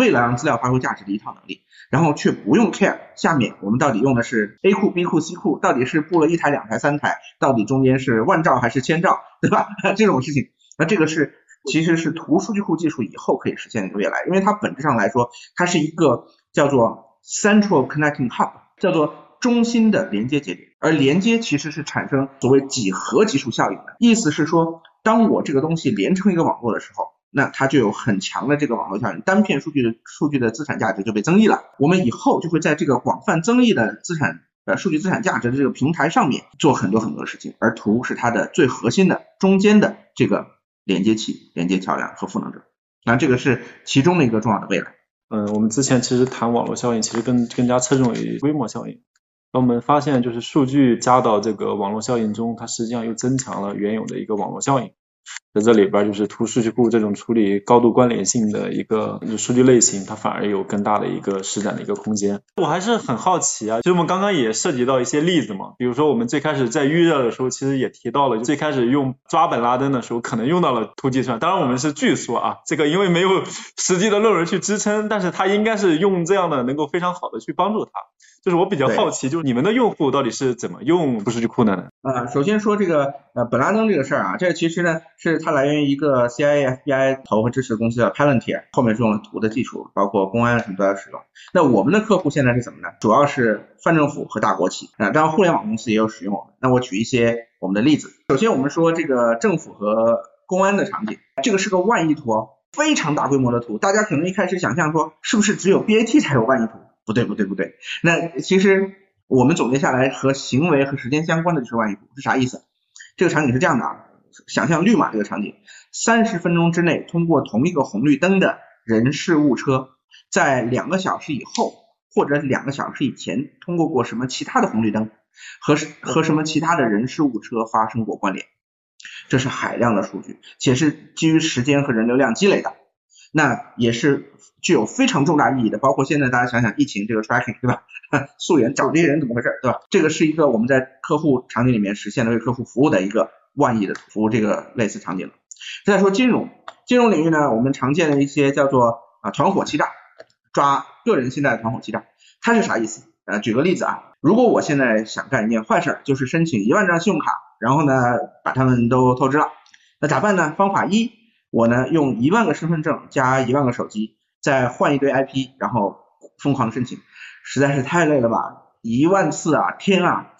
为了让资料发挥价值的一套能力，然后却不用 care 下面我们到底用的是 A 库、B 库、C 库，到底是布了一台、两台、三台，到底中间是万兆还是千兆，对吧？这种事情，那这个是其实是图数据库技术以后可以实现的一个未来，因为它本质上来说，它是一个叫做 central connecting hub，叫做中心的连接节点，而连接其实是产生所谓几何级数效应的，意思是说，当我这个东西连成一个网络的时候。那它就有很强的这个网络效应，单片数据的数据的资产价值就被增益了。我们以后就会在这个广泛增益的资产呃数据资产价值的这个平台上面做很多很多事情，而图是它的最核心的中间的这个连接器、连接桥梁和赋能者。那这个是其中的一个重要的未来。嗯，我们之前其实谈网络效应，其实更更加侧重于规模效应。那我们发现，就是数据加到这个网络效应中，它实际上又增强了原有的一个网络效应。在这里边，就是图数据库这种处理高度关联性的一个数据类型，它反而有更大的一个施展的一个空间。我还是很好奇啊，其实我们刚刚也涉及到一些例子嘛，比如说我们最开始在预热的时候，其实也提到了，最开始用抓本拉登的时候，可能用到了图计算。当然我们是据说啊，这个因为没有实际的论文去支撑，但是它应该是用这样的能够非常好的去帮助它。就是我比较好奇，就是你们的用户到底是怎么用图数据库的呢？呃，首先说这个呃本拉登这个事儿啊，这个其实呢是它来源于一个 CIA、FBI 投和支持的公司的 Palantir，后面是用了图的技术，包括公安什么都要使用。那我们的客户现在是怎么呢？主要是泛政府和大国企啊，当然互联网公司也有使用我们。那我举一些我们的例子。首先我们说这个政府和公安的场景，这个是个万亿图，非常大规模的图。大家可能一开始想象说，是不是只有 BAT 才有万亿图？不对不对不对，那其实我们总结下来和行为和时间相关的就是万亿图是啥意思？这个场景是这样的啊，想象绿码这个场景，三十分钟之内通过同一个红绿灯的人事物车，在两个小时以后或者两个小时以前通过过什么其他的红绿灯和和什么其他的人事物车发生过关联，这是海量的数据，且是基于时间和人流量积累的。那也是具有非常重大意义的，包括现在大家想想疫情这个 tracking 对吧？溯源找这些人怎么回事对吧？这个是一个我们在客户场景里面实现的为客户服务的一个万亿的服务这个类似场景。再说金融，金融领域呢，我们常见的一些叫做啊团伙欺诈，抓个人信贷团伙欺诈，它是啥意思？呃，举个例子啊，如果我现在想干一件坏事，就是申请一万张信用卡，然后呢把他们都透支了，那咋办呢？方法一。我呢用一万个身份证加一万个手机，再换一堆 IP，然后疯狂申请，实在是太累了吧？一万次啊，天啊！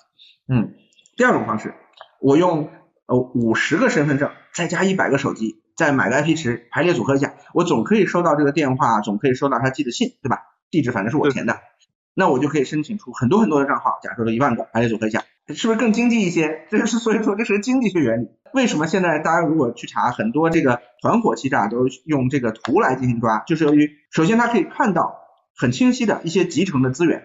嗯，第二种方式，我用呃五十个身份证再加一百个手机，再买个 IP 池排列组合一下，我总可以收到这个电话，总可以收到他寄的信，对吧？地址反正是我填的。那我就可以申请出很多很多的账号，假设说一万个排列组合一下，是不是更经济一些？这是所以说这是个经济学原理。为什么现在大家如果去查很多这个团伙欺诈都用这个图来进行抓？就是由于首先它可以看到很清晰的一些集成的资源，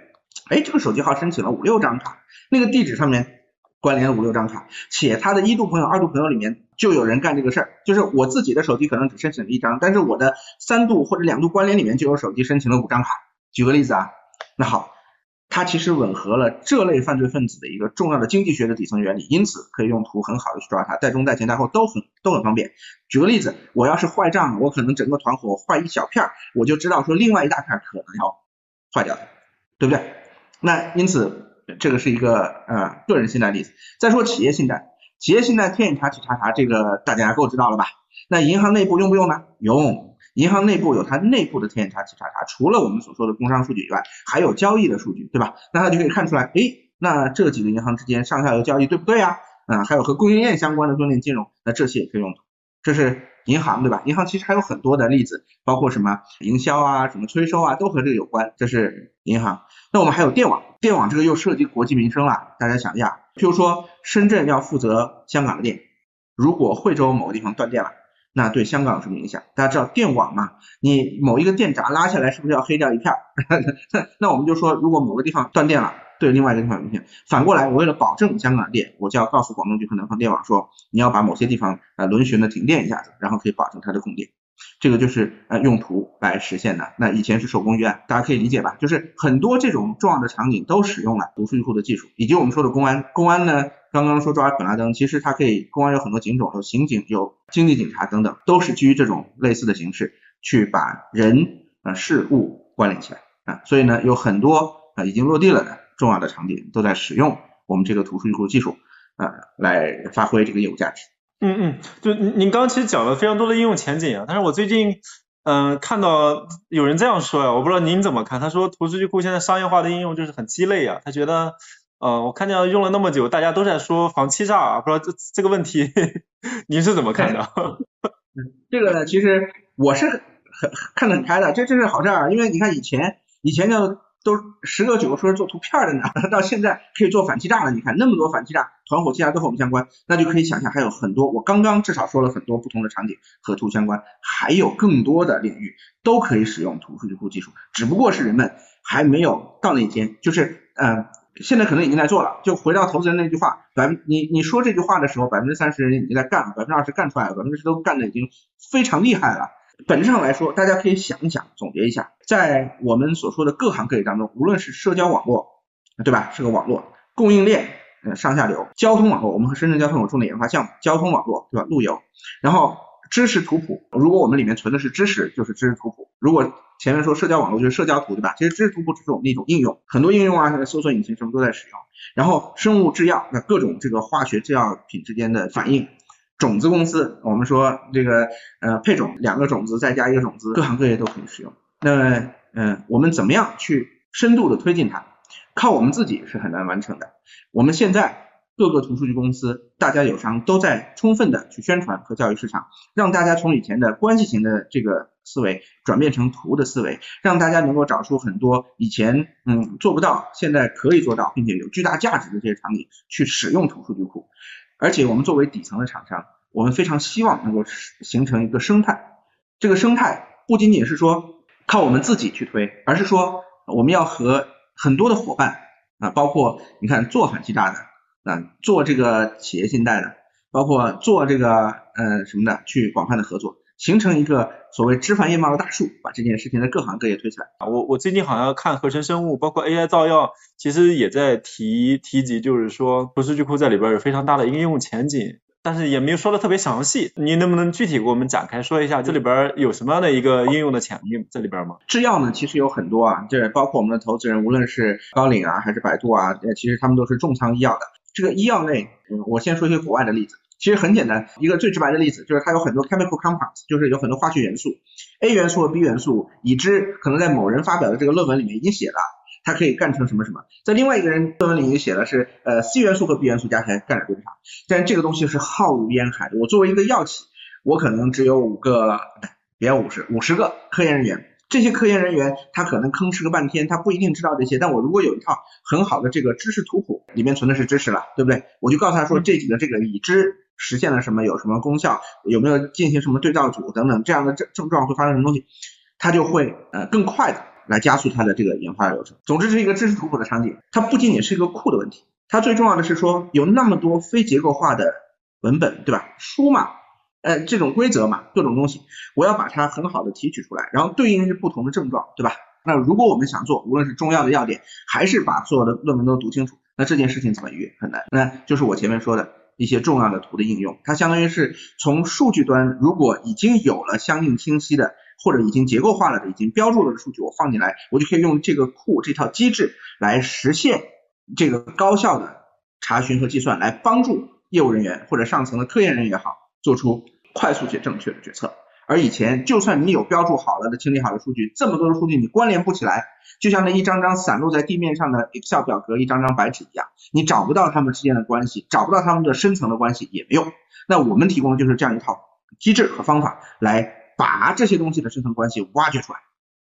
哎，这个手机号申请了五六张卡，那个地址上面关联了五六张卡，且他的一度朋友、二度朋友里面就有人干这个事儿，就是我自己的手机可能只申请了一张，但是我的三度或者两度关联里面就有手机申请了五张卡。举个例子啊。那好，它其实吻合了这类犯罪分子的一个重要的经济学的底层原理，因此可以用图很好的去抓它，带中带前带后都很都很方便。举个例子，我要是坏账，我可能整个团伙坏一小片，我就知道说另外一大片可能要坏掉的，对不对？那因此这个是一个呃个人信贷例子。再说企业信贷，企业信贷天眼查企查查，这个大家够知道了吧？那银行内部用不用呢？用。银行内部有它内部的天眼查企查查，除了我们所说的工商数据以外，还有交易的数据，对吧？那它就可以看出来，哎，那这几个银行之间上下游交易对不对啊？啊，还有和供应链相关的供应链金融，那这些也可以用。这是银行，对吧？银行其实还有很多的例子，包括什么营销啊、什么催收啊，都和这个有关。这是银行。那我们还有电网，电网这个又涉及国计民生了。大家想一下，譬如说深圳要负责香港的电，如果惠州某个地方断电了。那对香港有什么影响？大家知道电网嘛？你某一个电闸拉下来，是不是要黑掉一片？那我们就说，如果某个地方断电了，对另外一个地方有影响。反过来，我为了保证香港电，我就要告诉广东局和南方电网说，你要把某些地方呃轮巡的停电一下子，然后可以保证它的供电。这个就是呃用途来实现的。那以前是手工预案，大家可以理解吧？就是很多这种重要的场景都使用了读数据库的技术，以及我们说的公安。公安呢，刚刚说抓本拉登，其实它可以，公安有很多警种，有刑警，有经济警察等等，都是基于这种类似的形式去把人呃事物关联起来啊。所以呢，有很多啊已经落地了的重要的场景都在使用我们这个图数据库技术啊来发挥这个业务价值。嗯嗯，就您您刚其实讲了非常多的应用前景啊，但是我最近嗯看到有人这样说呀，我不知道您怎么看？他说图数据库现在商业化的应用就是很鸡肋啊，他觉得呃我看见用了那么久，大家都在说防欺诈，啊，不知道这这个问题 您是怎么看的？这个呢，其实我是很看得很开的，这这是好事儿，因为你看以前以前就。都十个九个说是做图片的呢，到现在可以做反欺诈了。你看那么多反欺诈、团伙欺诈都和我们相关，那就可以想象还有很多。我刚刚至少说了很多不同的场景和图相关，还有更多的领域都可以使用图数据库技术，只不过是人们还没有到那一天，就是嗯，现在可能已经在做了。就回到投资人那句话，百分你你说这句话的时候，百分之三十人已经在干了，百分之二十干出来了，百分之十都干的已经非常厉害了。本质上来说，大家可以想一想，总结一下，在我们所说的各行各业当中，无论是社交网络，对吧？是个网络，供应链，呃，上下游，交通网络，我们和深圳交通有重点研发项目，交通网络，对吧？路由，然后知识图谱，如果我们里面存的是知识，就是知识图谱；如果前面说社交网络就是社交图，对吧？其实知识图谱只是我们的一种应用，很多应用啊，搜索引擎什么都在使用。然后生物制药，那各种这个化学制药品之间的反应。种子公司，我们说这个呃配种，两个种子再加一个种子，各行各业都可以使用。那嗯，我们怎么样去深度的推进它？靠我们自己是很难完成的。我们现在各个图数据公司，大家友商都在充分的去宣传和教育市场，让大家从以前的关系型的这个思维转变成图的思维，让大家能够找出很多以前嗯做不到，现在可以做到，并且有巨大价值的这些场景去使用图数据库。而且我们作为底层的厂商，我们非常希望能够形成一个生态。这个生态不仅仅是说靠我们自己去推，而是说我们要和很多的伙伴啊，包括你看做反欺诈的啊，做这个企业信贷的，包括做这个呃什么的，去广泛的合作。形成一个所谓枝繁叶茂的大树，把这件事情在各行各业推起来。我我最近好像看合成生物，包括 AI 造药，其实也在提提及，就是说图数据库在里边有非常大的应用前景，但是也没有说的特别详细。你能不能具体给我们展开说一下，这里边有什么样的一个应用的潜力在里边吗？制药呢，其实有很多啊，这包括我们的投资人，无论是高瓴啊还是百度啊，其实他们都是重仓医药的。这个医药类，嗯我先说一些国外的例子。其实很简单，一个最直白的例子就是它有很多 chemical compounds，就是有很多化学元素，A 元素和 B 元素已知可能在某人发表的这个论文里面已经写了，它可以干成什么什么，在另外一个人论文里面写了是呃 C 元素和 B 元素加起来干点对啥，但这个东西是浩如烟海的。我作为一个药企，我可能只有五个，别五十，五十个科研人员。这些科研人员他可能吭哧个半天，他不一定知道这些，但我如果有一套很好的这个知识图谱，里面存的是知识了，对不对？我就告诉他说这几个这个已知实现了什么，有什么功效，有没有进行什么对照组等等这样的症症状会发生什么东西，他就会呃更快的来加速他的这个研发流程。总之，是一个知识图谱的场景，它不仅仅是一个库的问题，它最重要的是说有那么多非结构化的文本，对吧？书嘛。呃，这种规则嘛，各种东西，我要把它很好的提取出来，然后对应于不同的症状，对吧？那如果我们想做，无论是重要的要点，还是把所有的论文都读清楚，那这件事情怎么约很难。那就是我前面说的一些重要的图的应用，它相当于是从数据端，如果已经有了相应清晰的，或者已经结构化了的，已经标注了的数据，我放进来，我就可以用这个库这套机制来实现这个高效的查询和计算，来帮助业务人员或者上层的科研人员也好，做出。快速且正确的决策，而以前就算你有标注好了的清理好的数据，这么多的数据你关联不起来，就像那一张张散落在地面上的 Excel 表格，一张张白纸一样，你找不到它们之间的关系，找不到它们的深层的关系也没用。那我们提供的就是这样一套机制和方法，来把这些东西的深层关系挖掘出来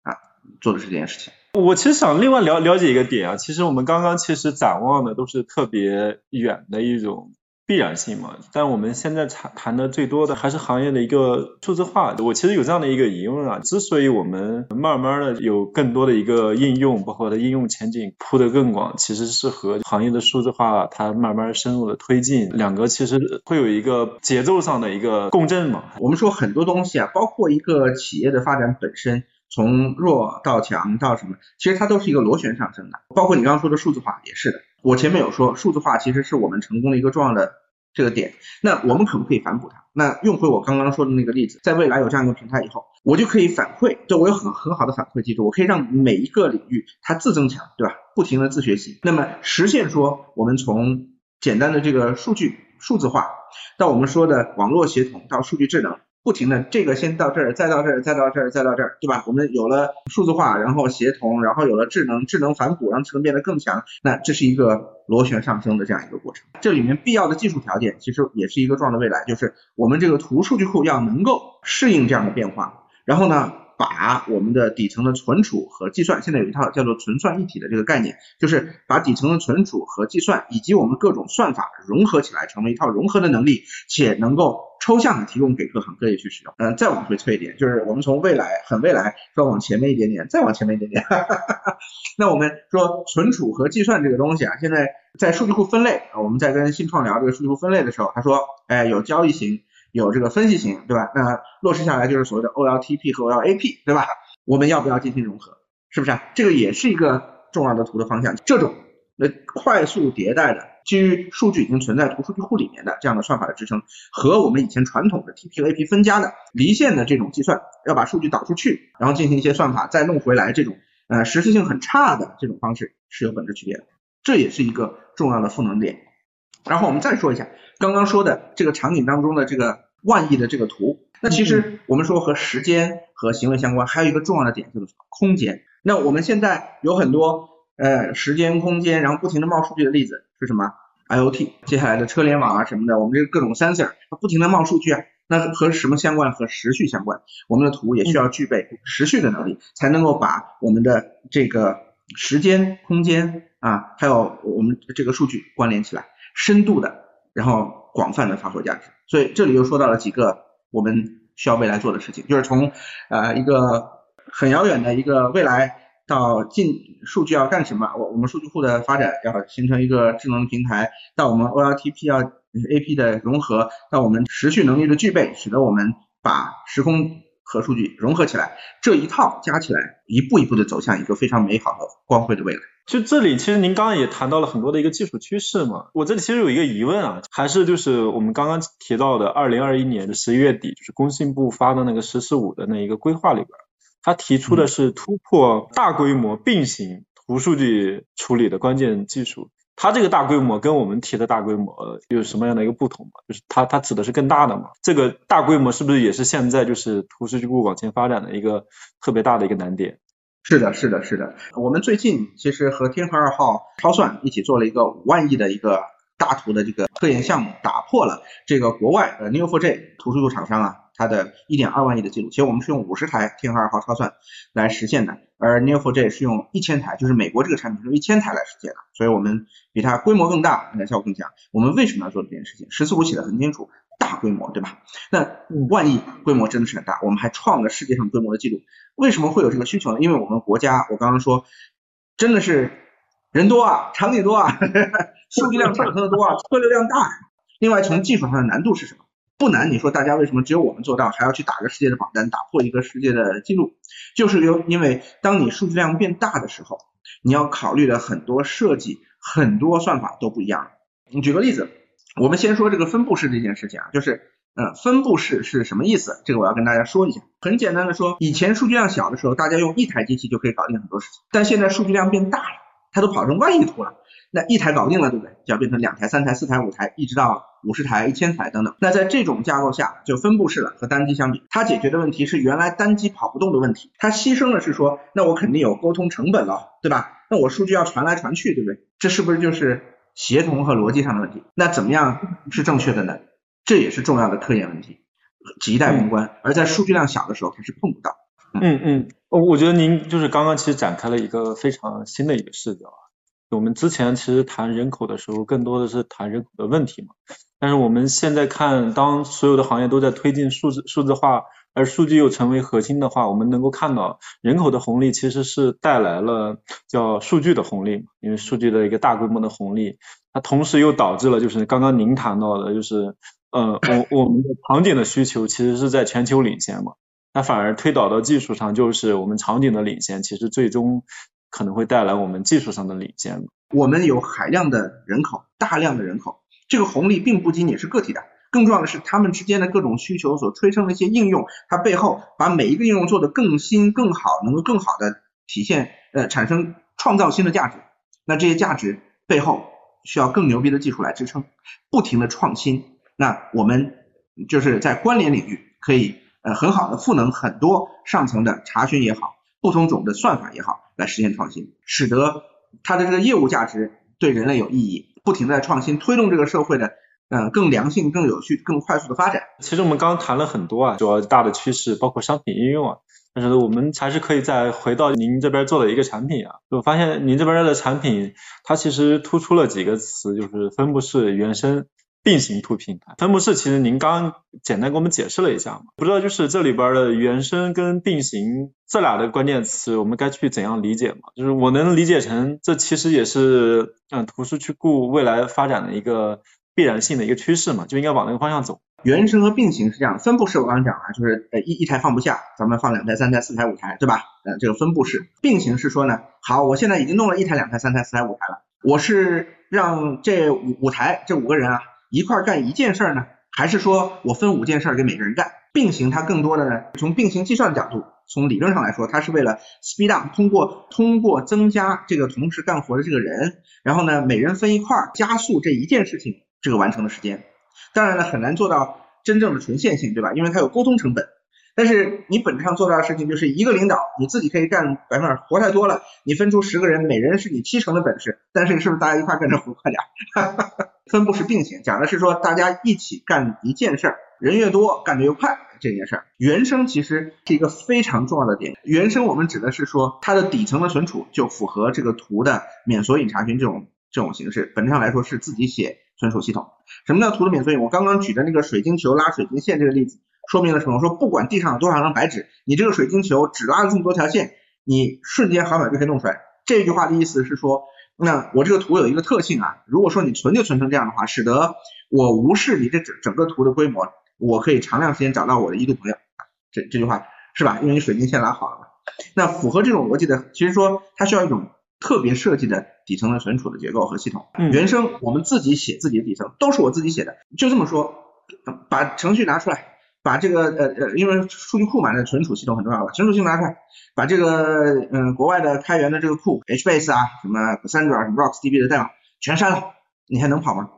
啊，做的是这件事情。我其实想另外了了解一个点啊，其实我们刚刚其实展望的都是特别远的一种。必然性嘛，但我们现在谈谈的最多的还是行业的一个数字化。我其实有这样的一个疑问啊，之所以我们慢慢的有更多的一个应用，包括它应用前景铺得更广，其实是和行业的数字化它慢慢深入的推进，两个其实会有一个节奏上的一个共振嘛。我们说很多东西啊，包括一个企业的发展本身，从弱到强到什么，其实它都是一个螺旋上升的。包括你刚刚说的数字化也是的。我前面有说，数字化其实是我们成功的一个重要的这个点。那我们可不可以反哺它？那用回我刚刚说的那个例子，在未来有这样一个平台以后，我就可以反馈，就我有很很好的反馈机制，我可以让每一个领域它自增强，对吧？不停的自学习，那么实现说我们从简单的这个数据数字化，到我们说的网络协同，到数据智能。不停的，这个先到这儿，再到这儿，再到这儿，再到这儿，对吧？我们有了数字化，然后协同，然后有了智能，智能反哺，让智能变得更强。那这是一个螺旋上升的这样一个过程。这里面必要的技术条件，其实也是一个重要的未来，就是我们这个图数据库要能够适应这样的变化。然后呢？把我们的底层的存储和计算，现在有一套叫做存算一体的这个概念，就是把底层的存储和计算以及我们各种算法融合起来，成为一套融合的能力，且能够抽象的提供给各行各业去使用。嗯，再往回推一点，就是我们从未来很未来说往前面一点点，再往前面一点点。哈哈哈那我们说存储和计算这个东西啊，现在在数据库分类啊，我们在跟新创聊这个数据库分类的时候，他说，哎，有交易型。有这个分析型，对吧？那落实下来就是所谓的 OLTP 和 OLAP，对吧？我们要不要进行融合？是不是？这个也是一个重要的图的方向。这种那快速迭代的，基于数据已经存在图数据库里面的这样的算法的支撑，和我们以前传统的 TP 和 AP 分家的离线的这种计算，要把数据导出去，然后进行一些算法再弄回来，这种呃实时性很差的这种方式是有本质区别的。这也是一个重要的赋能点。然后我们再说一下刚刚说的这个场景当中的这个。万亿的这个图，那其实我们说和时间和行为相关，还有一个重要的点就是空间。那我们现在有很多呃时间、空间，然后不停的冒数据的例子是什么？IOT，接下来的车联网啊什么的，我们这个各种 sensor 它不停的冒数据啊，那和什么相关？和时序相关。我们的图也需要具备时序的能力，才能够把我们的这个时间、空间啊，还有我们这个数据关联起来，深度的，然后。广泛的发挥价值，所以这里又说到了几个我们需要未来做的事情，就是从呃一个很遥远的一个未来到近数据要干什么，我我们数据库的发展要形成一个智能平台，到我们 OLTP 要 AP 的融合，到我们时序能力的具备，使得我们把时空和数据融合起来，这一套加起来，一步一步的走向一个非常美好的光辉的未来。就这里，其实您刚刚也谈到了很多的一个技术趋势嘛。我这里其实有一个疑问啊，还是就是我们刚刚提到的二零二一年的十一月底，就是工信部发的那个“十四五”的那一个规划里边，他提出的是突破大规模并行图数据处理的关键技术。它这个大规模跟我们提的大规模有什么样的一个不同吗？就是它它指的是更大的嘛？这个大规模是不是也是现在就是图数据库往前发展的一个特别大的一个难点？是的，是的，是的。我们最近其实和天河二号超算一起做了一个五万亿的一个大图的这个科研项目，打破了这个国外呃 Neo4j 图数据库厂商啊它的一点二万亿的记录，其实我们是用五十台天河二号超算来实现的，而 Neo4j 是用一千台，就是美国这个产品是用一千台来实现的，所以我们比它规模更大，效果更强。我们为什么要做这件事情？十四五写的很清楚，大规模，对吧？那万亿规模真的是很大，我们还创了世界上规模的记录。为什么会有这个需求呢？因为我们国家，我刚刚说，真的是人多啊，场景多啊，数据量产生的多啊，车流量大。另外，从技术上的难度是什么？不难。你说大家为什么只有我们做到，还要去打个世界的榜单，打破一个世界的记录？就是由因为当你数据量变大的时候，你要考虑的很多设计、很多算法都不一样。你举个例子，我们先说这个分布式这件事情啊，就是嗯，分布式是什么意思？这个我要跟大家说一下。很简单的说，以前数据量小的时候，大家用一台机器就可以搞定很多事情，但现在数据量变大了，它都跑成万亿图了。那一台搞定了，对不对？就要变成两台、三台、四台、五台，一直到五十台、一千台等等。那在这种架构下，就分布式了。和单机相比，它解决的问题是原来单机跑不动的问题。它牺牲的是说，那我肯定有沟通成本了，对吧？那我数据要传来传去，对不对？这是不是就是协同和逻辑上的问题？那怎么样是正确的呢？这也是重要的科研问题，亟待攻关。而在数据量小的时候，它是碰不到。嗯嗯，我觉得您就是刚刚其实展开了一个非常新的一个视角啊。我们之前其实谈人口的时候，更多的是谈人口的问题嘛。但是我们现在看，当所有的行业都在推进数字数字化，而数据又成为核心的话，我们能够看到人口的红利其实是带来了叫数据的红利，因为数据的一个大规模的红利，它同时又导致了就是刚刚您谈到的，就是呃我我们的场景的需求其实是在全球领先嘛，那反而推导到技术上，就是我们场景的领先，其实最终。可能会带来我们技术上的领先。我们有海量的人口，大量的人口，这个红利并不仅仅是个体的，更重要的是他们之间的各种需求所催生的一些应用，它背后把每一个应用做得更新、更好，能够更好的体现呃产生创造新的价值。那这些价值背后需要更牛逼的技术来支撑，不停的创新。那我们就是在关联领域可以呃很好的赋能很多上层的查询也好，不同种的算法也好。来实现创新，使得它的这个业务价值对人类有意义，不停的创新，推动这个社会的嗯更良性、更有序、更快速的发展。其实我们刚刚谈了很多啊，主要大的趋势包括商品应用啊，但是我们还是可以再回到您这边做的一个产品啊，就发现您这边的产品它其实突出了几个词，就是分布式原生。并行图平台分布式，其实您刚简单给我们解释了一下嘛，不知道就是这里边的原生跟并行这俩的关键词，我们该去怎样理解嘛？就是我能理解成，这其实也是嗯图书去顾未来发展的一个必然性的一个趋势嘛，就应该往那个方向走。原生和并行是这样，分布式我刚刚讲了，就是呃一一台放不下，咱们放两台、三台、四台、五台，对吧？呃这个分布式，并行是说呢，好，我现在已经弄了一台、两台、三台、四台、五台了，我是让这五五台这五个人啊。一块干一件事儿呢，还是说我分五件事给每个人干？并行它更多的呢，从并行计算的角度，从理论上来说，它是为了 speed up，通过通过增加这个同时干活的这个人，然后呢每人分一块，加速这一件事情这个完成的时间。当然了，很难做到真正的纯线性，对吧？因为它有沟通成本。但是你本质上做到的事情就是一个领导，你自己可以干百分活太多了，你分出十个人，每人是你七成的本事，但是是不是大家一块干着活快点？分布式并行，讲的是说大家一起干一件事儿，人越多干得越快这件事儿。原生其实是一个非常重要的点，原生我们指的是说它的底层的存储就符合这个图的免索引查询这种这种形式，本质上来说是自己写存储系统。什么叫图的免索引？我刚刚举的那个水晶球拉水晶线这个例子。说明了什么？说不管地上有多少张白纸，你这个水晶球只拉了这么多条线，你瞬间毫秒就可以弄出来。这句话的意思是说，那我这个图有一个特性啊，如果说你存就存成这样的话，使得我无视你这整整个图的规模，我可以长量时间找到我的一度朋友。这这句话是吧？因为你水晶线拉好了嘛。那符合这种逻辑的，其实说它需要一种特别设计的底层的存储的结构和系统。原生我们自己写自己的底层，都是我自己写的。就这么说，把程序拿出来。把这个呃呃，因为数据库嘛，那存储系统很重要吧？存储系统拿出来，把这个嗯国外的开源的这个库，HBase 啊，什么 Cassandra、什么 RocksDB 的代码全删了，你还能跑吗？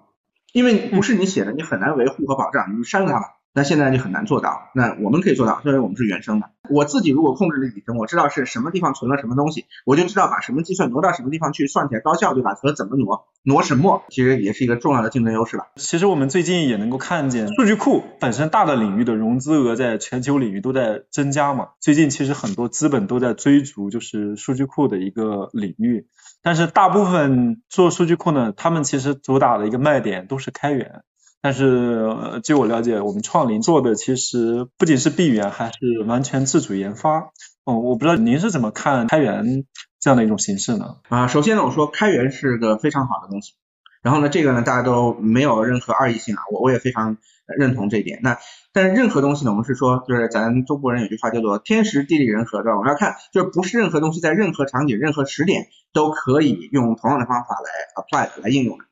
因为不是你写的，你很难维护和保障，你删了它吧。那现在就很难做到。那我们可以做到，因为我们是原生的。我自己如果控制了底层，我知道是什么地方存了什么东西，我就知道把什么计算挪到什么地方去，算起来高效，对吧？和怎么挪，挪什么，其实也是一个重要的竞争优势吧。其实我们最近也能够看见，数据库本身大的领域的融资额在全球领域都在增加嘛。最近其实很多资本都在追逐就是数据库的一个领域，但是大部分做数据库呢，他们其实主打的一个卖点都是开源。但是据我了解，我们创林做的其实不仅是闭源，还是完全自主研发。哦，我不知道您是怎么看开源这样的一种形式呢？啊，首先呢，我说开源是个非常好的东西，然后呢，这个呢大家都没有任何二异性啊，我我也非常认同这一点。那但是任何东西呢，我们是说，就是咱中国人有句话叫做天时地利人和，对吧？我们要看，就是不是任何东西在任何场景、任何时点都可以用同样的方法来 apply 来应用的。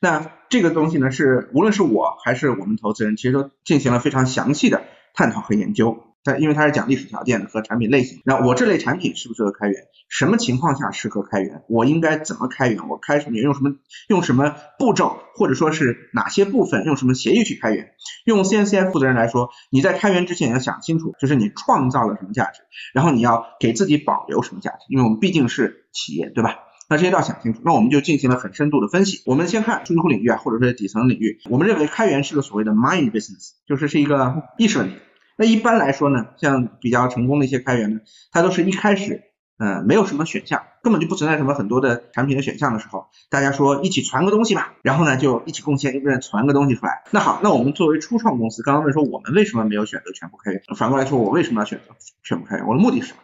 那这个东西呢，是无论是我还是我们投资人，其实都进行了非常详细的探讨和研究。它因为它是讲历史条件的和产品类型，那我这类产品适不适合开源？什么情况下适合开源？我应该怎么开源？我开什么？用什么用什么步骤？或者说是哪些部分用什么协议去开源？用 CNCF 负责人来说，你在开源之前要想清楚，就是你创造了什么价值，然后你要给自己保留什么价值，因为我们毕竟是企业，对吧？那这些都要想清楚。那我们就进行了很深度的分析。我们先看数据库领域啊，或者说底层领域，我们认为开源是个所谓的 mind business，就是是一个意识问题。那一般来说呢，像比较成功的一些开源呢，它都是一开始，嗯，没有什么选项，根本就不存在什么很多的产品的选项的时候，大家说一起传个东西吧，然后呢就一起贡献，一个人传个东西出来。那好，那我们作为初创公司，刚刚问说我们为什么没有选择全部开源？反过来说，我为什么要选择全部开源？我的目的是什么？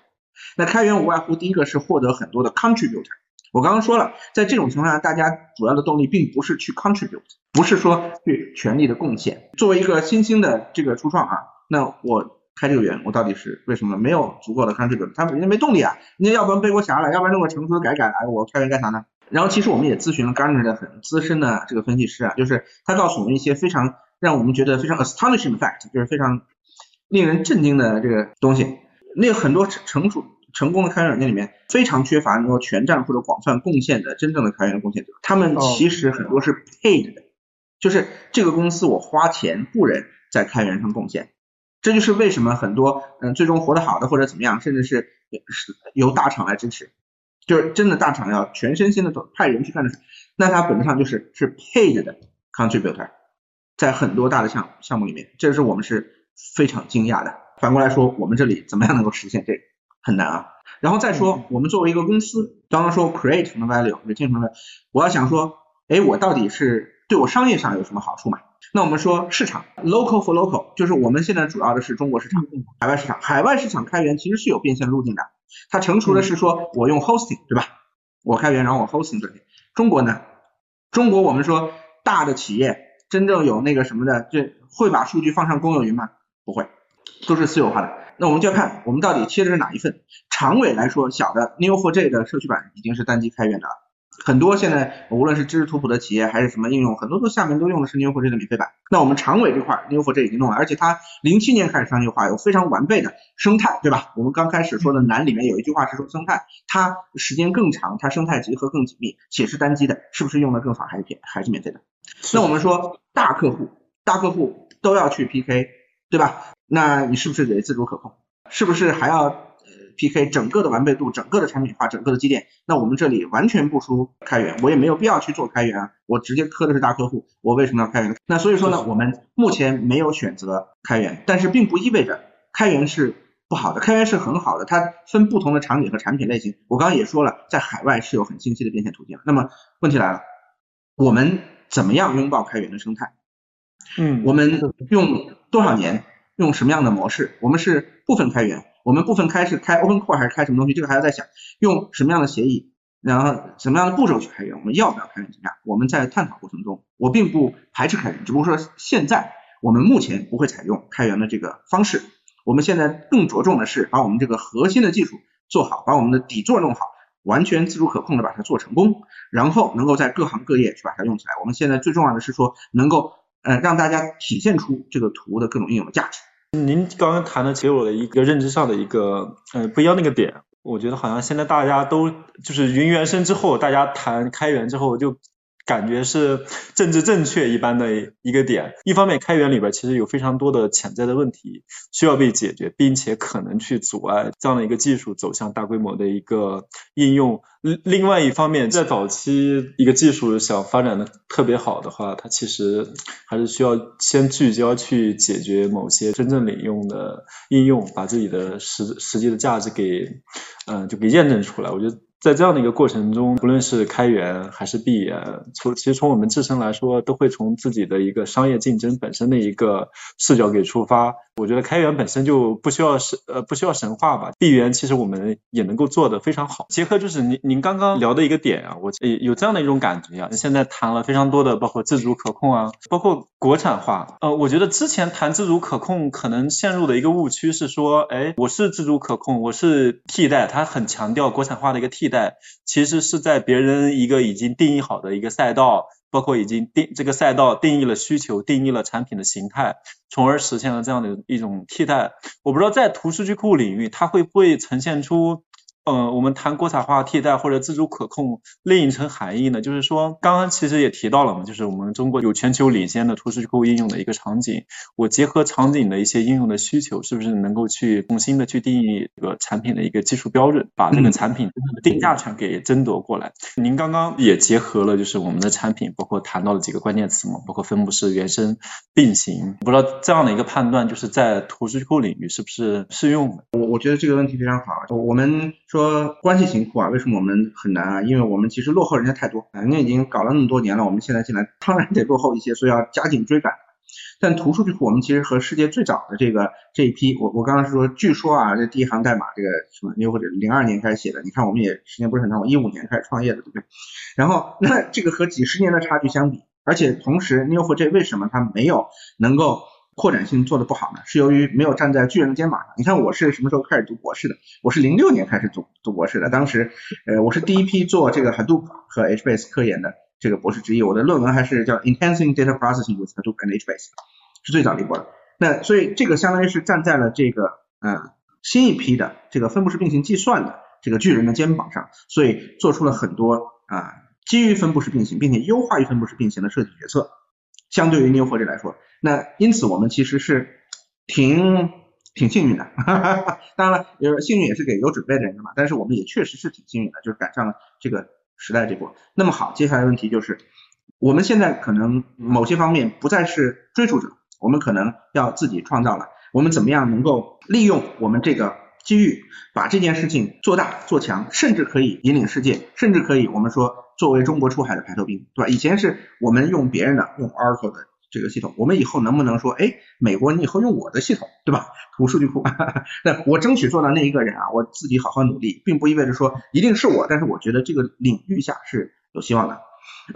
那开源无外乎第一个是获得很多的 contributor。我刚刚说了，在这种情况下，大家主要的动力并不是去 contribute，不是说去全力的贡献。作为一个新兴的这个初创啊。那我开这个源，我到底是为什么没有足够的看这个？他人家没动力啊，人家要不然背锅侠了，要不然弄个成熟改改，哎，我开源干啥呢？然后其实我们也咨询了 Gartner 的很资深的这个分析师啊，就是他告诉我们一些非常让我们觉得非常 astonishing fact，就是非常令人震惊的这个东西。那很多成熟成功的开源软件里面，非常缺乏能够全站或者广泛贡献的真正的开源的贡献者，他们其实很多是 paid 的，就是这个公司我花钱雇人在开源上贡献。这就是为什么很多嗯最终活得好的或者怎么样，甚至是是由大厂来支持，就是真的大厂要全身心的派人去干的事，那它本质上就是是 paid 的 contributor，在很多大的项项目里面，这是我们是非常惊讶的。反过来说，我们这里怎么样能够实现这个很难啊。然后再说，我们作为一个公司，刚刚说 create 什么 value，retain 什么，我要想说，哎，我到底是对我商业上有什么好处嘛？那我们说市场 local for local，就是我们现在主要的是中国市场、海外市场。海外市场开源其实是有变现路径的，它成熟的是说我用 hosting，对吧？我开源然后我 hosting 这里。中国呢？中国我们说大的企业真正有那个什么的，这会把数据放上公有云吗？不会，都是私有化的。那我们就要看我们到底切的是哪一份。长尾来说，小的 Neo4j 的社区版已经是单机开源的了。很多现在无论是知识图谱的企业还是什么应用，很多都下面都用的是 Neo4j 的免费版。那我们长尾这块 Neo4j 已经弄了，而且它零七年开始商业化，有非常完备的生态，对吧？我们刚开始说的难里面有一句话是说生态，它时间更长，它生态集合更紧密，且是单机的，是不是用的更好还是免还是免费的？那我们说大客户，大客户都要去 PK，对吧？那你是不是得自主可控？是不是还要呃？PK 整个的完备度，整个的产品化，整个的积淀，那我们这里完全不输开源，我也没有必要去做开源啊，我直接磕的是大客户，我为什么要开源？那所以说呢，我们目前没有选择开源，但是并不意味着开源是不好的，开源是很好的，它分不同的场景和产品类型。我刚刚也说了，在海外是有很清晰的变现途径。那么问题来了，我们怎么样拥抱开源的生态？嗯，我们用多少年？用什么样的模式？我们是部分开源。我们部分开是开 open core 还是开什么东西？这个还要再想。用什么样的协议，然后什么样的步骤去开源？我们要不要开源怎么样？我们在探讨过程中，我并不排斥开源，只不过说现在我们目前不会采用开源的这个方式。我们现在更着重的是把我们这个核心的技术做好，把我们的底座弄好，完全自主可控的把它做成功，然后能够在各行各业去把它用起来。我们现在最重要的是说，能够呃让大家体现出这个图的各种应用的价值。您刚刚谈的给我的一个认知上的一个呃不一样的一个点，我觉得好像现在大家都就是云原生之后，大家谈开源之后就感觉是政治正确一般的一个点。一方面，开源里边其实有非常多的潜在的问题需要被解决，并且可能去阻碍这样的一个技术走向大规模的一个应用。另另外一方面，在早期一个技术想发展的特别好的话，它其实还是需要先聚焦去解决某些真正领用的应用，把自己的实实际的价值给嗯就给验证出来。我觉得。在这样的一个过程中，不论是开源还是闭源，从其实从我们自身来说，都会从自己的一个商业竞争本身的一个视角给出发。我觉得开源本身就不需要神呃不需要神话吧，闭源其实我们也能够做得非常好。结合就是您您刚刚聊的一个点啊，我有这样的一种感觉啊，现在谈了非常多的包括自主可控啊，包括国产化。呃，我觉得之前谈自主可控可能陷入的一个误区是说，哎，我是自主可控，我是替代，它很强调国产化的一个替。代其实是在别人一个已经定义好的一个赛道，包括已经定这个赛道定义了需求，定义了产品的形态，从而实现了这样的一种替代。我不知道在图数据库领域，它会不会呈现出？嗯，我们谈国产化替代或者自主可控另一层含义呢，就是说，刚刚其实也提到了嘛，就是我们中国有全球领先的图数据库应用的一个场景，我结合场景的一些应用的需求，是不是能够去重新的去定义这个产品的一个技术标准，把这个产品定价权给争夺过来？您刚刚也结合了就是我们的产品，包括谈到了几个关键词嘛，包括分布式、原生、并行，不知道这样的一个判断就是在图数据库领域是不是适用的？我我觉得这个问题非常好，我们说。说关系型库啊，为什么我们很难啊？因为我们其实落后人家太多，人家已经搞了那么多年了，我们现在进来当然得落后一些，所以要加紧追赶。但图数据库我们其实和世界最早的这个这一批，我我刚刚是说，据说啊，这第一行代码这个什么，new 或者零二年开始写的，你看我们也时间不是很长，我一五年开始创业的，对不对？然后那这个和几十年的差距相比，而且同时 Neo4j 为什么它没有能够？扩展性做的不好呢，是由于没有站在巨人的肩膀上。你看我是什么时候开始读博士的？我是零六年开始读读博士的。当时，呃，我是第一批做这个 Hadoop 和 HBase 科研的这个博士之一。我的论文还是叫 Enhancing Data Processing with Hadoop and HBase，是最早的一波的。那所以这个相当于是站在了这个嗯新一批的这个分布式并行计算的这个巨人的肩膀上，所以做出了很多啊基于分布式并行并且优化于分布式并行的设计决策。相对于 Neo4j 来说。那因此我们其实是挺挺幸运的，当然了，有幸运也是给有准备的人的嘛。但是我们也确实是挺幸运的，就是赶上了这个时代这波。那么好，接下来问题就是，我们现在可能某些方面不再是追逐者，我们可能要自己创造了。我们怎么样能够利用我们这个机遇，把这件事情做大做强，甚至可以引领世界，甚至可以我们说作为中国出海的排头兵，对吧？以前是我们用别人的，用 Oracle 的。这个系统，我们以后能不能说，哎，美国你以后用我的系统，对吧？图数据库，那我争取做到那一个人啊，我自己好好努力，并不意味着说一定是我，但是我觉得这个领域下是有希望的。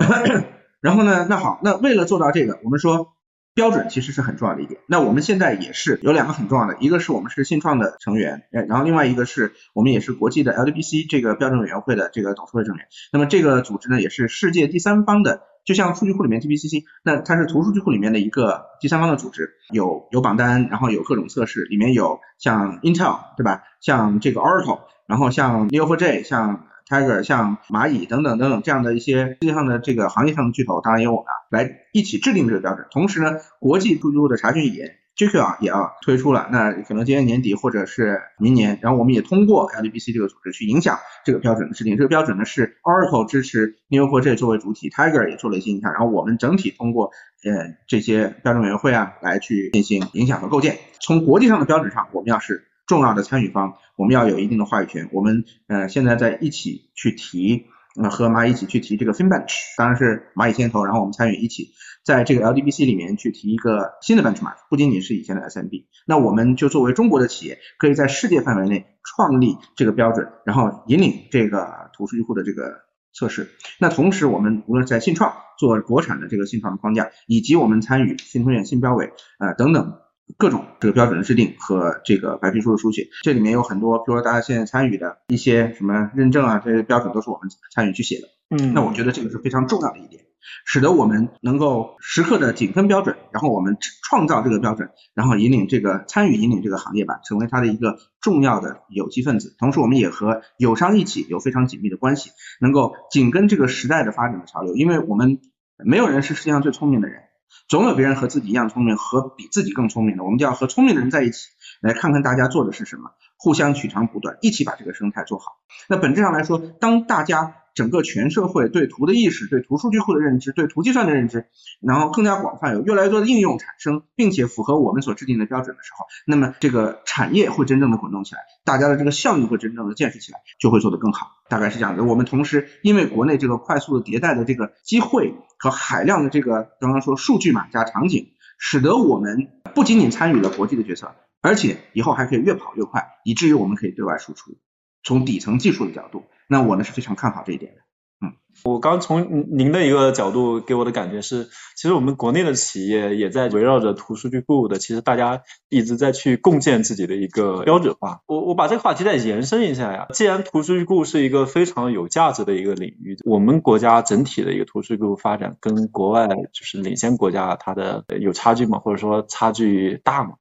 然后呢，那好，那为了做到这个，我们说标准其实是很重要的一点。那我们现在也是有两个很重要的，一个是我们是信创的成员，然后另外一个是我们也是国际的 LDBC 这个标准委员会的这个董事会成员。那么这个组织呢，也是世界第三方的。就像数据库里面 TPCC，那它是图数据库里面的一个第三方的组织，有有榜单，然后有各种测试，里面有像 Intel 对吧？像这个 Oracle，然后像 Neo4j，像 Tiger，像蚂蚁等等等等这样的一些世界上的这个行业上的巨头，当然有我们来一起制定这个标准。同时呢，国际数据库的查询语言。GQ 啊也要推出了，那可能今年年底或者是明年，然后我们也通过 LDBC 这个组织去影响这个标准的制定。这个标准呢是 Oracle 支持 Neo4j 作为主体，Tiger 也做了一些影响，然后我们整体通过呃这些标准委员会啊来去进行影响和构建。从国际上的标准上，我们要是重要的参与方，我们要有一定的话语权。我们呃现在在一起去提。呃和蚂蚁一起去提这个 FinBench，当然是蚂蚁牵头，然后我们参与一起在这个 LDBC 里面去提一个新的 benchmark，不仅仅是以前的 SMB，那我们就作为中国的企业，可以在世界范围内创立这个标准，然后引领这个图数据库的这个测试。那同时，我们无论在信创做国产的这个信创的框架，以及我们参与信通院信标委呃等等。各种这个标准的制定和这个白皮书的书写，这里面有很多，比如说大家现在参与的一些什么认证啊，这些标准都是我们参与去写的。嗯，那我觉得这个是非常重要的一点。使得我们能够时刻的紧跟标准，然后我们创造这个标准，然后引领这个参与引领这个行业吧，成为它的一个重要的有机分子。同时，我们也和友商一起有非常紧密的关系，能够紧跟这个时代的发展的潮流。因为我们没有人是世界上最聪明的人，总有别人和自己一样聪明和比自己更聪明的。我们就要和聪明的人在一起，来看看大家做的是什么，互相取长补短，一起把这个生态做好。那本质上来说，当大家整个全社会对图的意识、对图数据库的认知、对图计算的认知，然后更加广泛，有越来越多的应用产生，并且符合我们所制定的标准的时候，那么这个产业会真正的滚动起来，大家的这个效益会真正的建设起来，就会做得更好。大概是这样的。我们同时因为国内这个快速的迭代的这个机会和海量的这个刚刚说数据嘛加场景，使得我们不仅仅参与了国际的决策，而且以后还可以越跑越快，以至于我们可以对外输出。从底层技术的角度。那我呢是非常看好这一点的。嗯，我刚从您的一个角度给我的感觉是，其实我们国内的企业也在围绕着图数据库的，其实大家一直在去共建自己的一个标准化。我我把这个话题再延伸一下呀，既然图数据库是一个非常有价值的一个领域，我们国家整体的一个图数据库发展跟国外就是领先国家它的有差距吗？或者说差距大吗？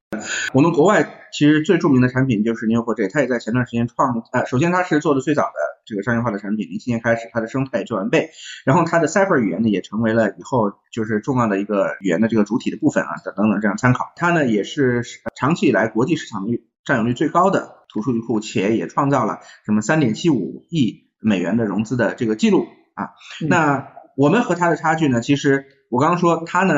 我们国外其实最著名的产品就是 Neo4j，它也在前段时间创，呃，首先它是做的最早的这个商业化的产品，零七年开始它的生态就完备，然后它的 Cipher 语言呢也成为了以后就是重要的一个语言的这个主体的部分啊，等等等这样参考。它呢也是长期以来国际市场率占有率最高的图数据库，且也创造了什么三点七五亿美元的融资的这个记录啊。那我们和它的差距呢，其实我刚刚说它呢。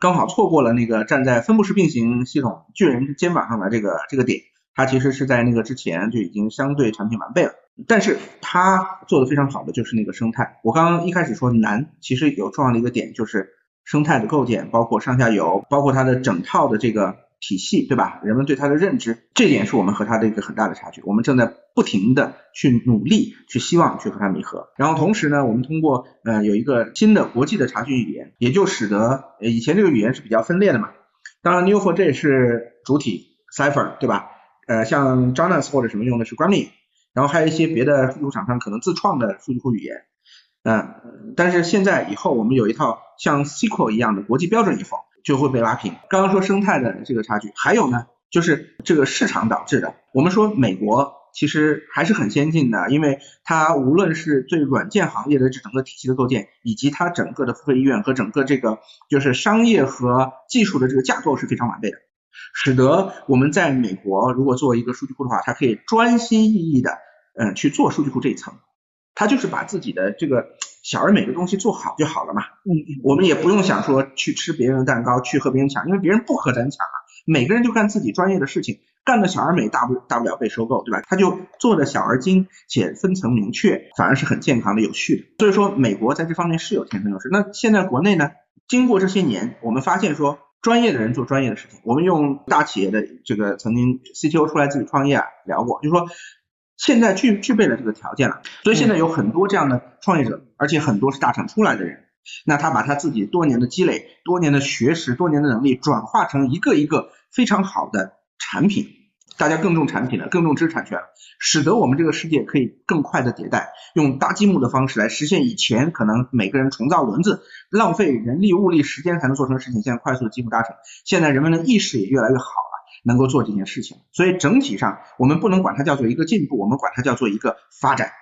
刚好错过了那个站在分布式并行系统巨人肩膀上的这个这个点，它其实是在那个之前就已经相对产品完备了。但是它做的非常好的就是那个生态。我刚刚一开始说难，其实有重要的一个点就是生态的构建，包括上下游，包括它的整套的这个。体系对吧？人们对它的认知，这点是我们和它的一个很大的差距。我们正在不停的去努力，去希望去和它弥合。然后同时呢，我们通过呃有一个新的国际的查询语言，也就使得以前这个语言是比较分裂的嘛。当然 n e w f o r 这也是主体 Cipher 对吧？呃，像 Jonas 或者什么用的是 Grammy 然后还有一些别的数据库厂商可能自创的数据库语言。嗯，但是现在以后我们有一套像 SQL 一样的国际标准以后。就会被拉平。刚刚说生态的这个差距，还有呢，就是这个市场导致的。我们说美国其实还是很先进的，因为它无论是对软件行业的这整个体系的构建，以及它整个的付费意愿和整个这个就是商业和技术的这个架构是非常完备的，使得我们在美国如果做一个数据库的话，它可以专心意义的嗯去做数据库这一层，它就是把自己的这个。小而美的东西做好就好了嘛，嗯，我们也不用想说去吃别人的蛋糕，去和别人抢，因为别人不和咱抢啊，每个人就干自己专业的事情，干的小而美，大不大不了被收购，对吧？他就做的小而精，且分层明确，反而是很健康的、有序的。所以说，美国在这方面是有天生优势。那现在国内呢？经过这些年，我们发现说，专业的人做专业的事情。我们用大企业的这个曾经 CTO 出来自己创业啊，聊过，就说。现在具具备了这个条件了，所以现在有很多这样的创业者，而且很多是大厂出来的人，那他把他自己多年的积累、多年的学识、多年的能力转化成一个一个非常好的产品，大家更重产品了，更重知识产权了，使得我们这个世界可以更快的迭代，用搭积木的方式来实现以前可能每个人重造轮子、浪费人力物力时间才能做成的事情，现在快速的积木搭成，现在人们的意识也越来越好了。能够做这件事情，所以整体上我们不能管它叫做一个进步，我们管它叫做一个发展，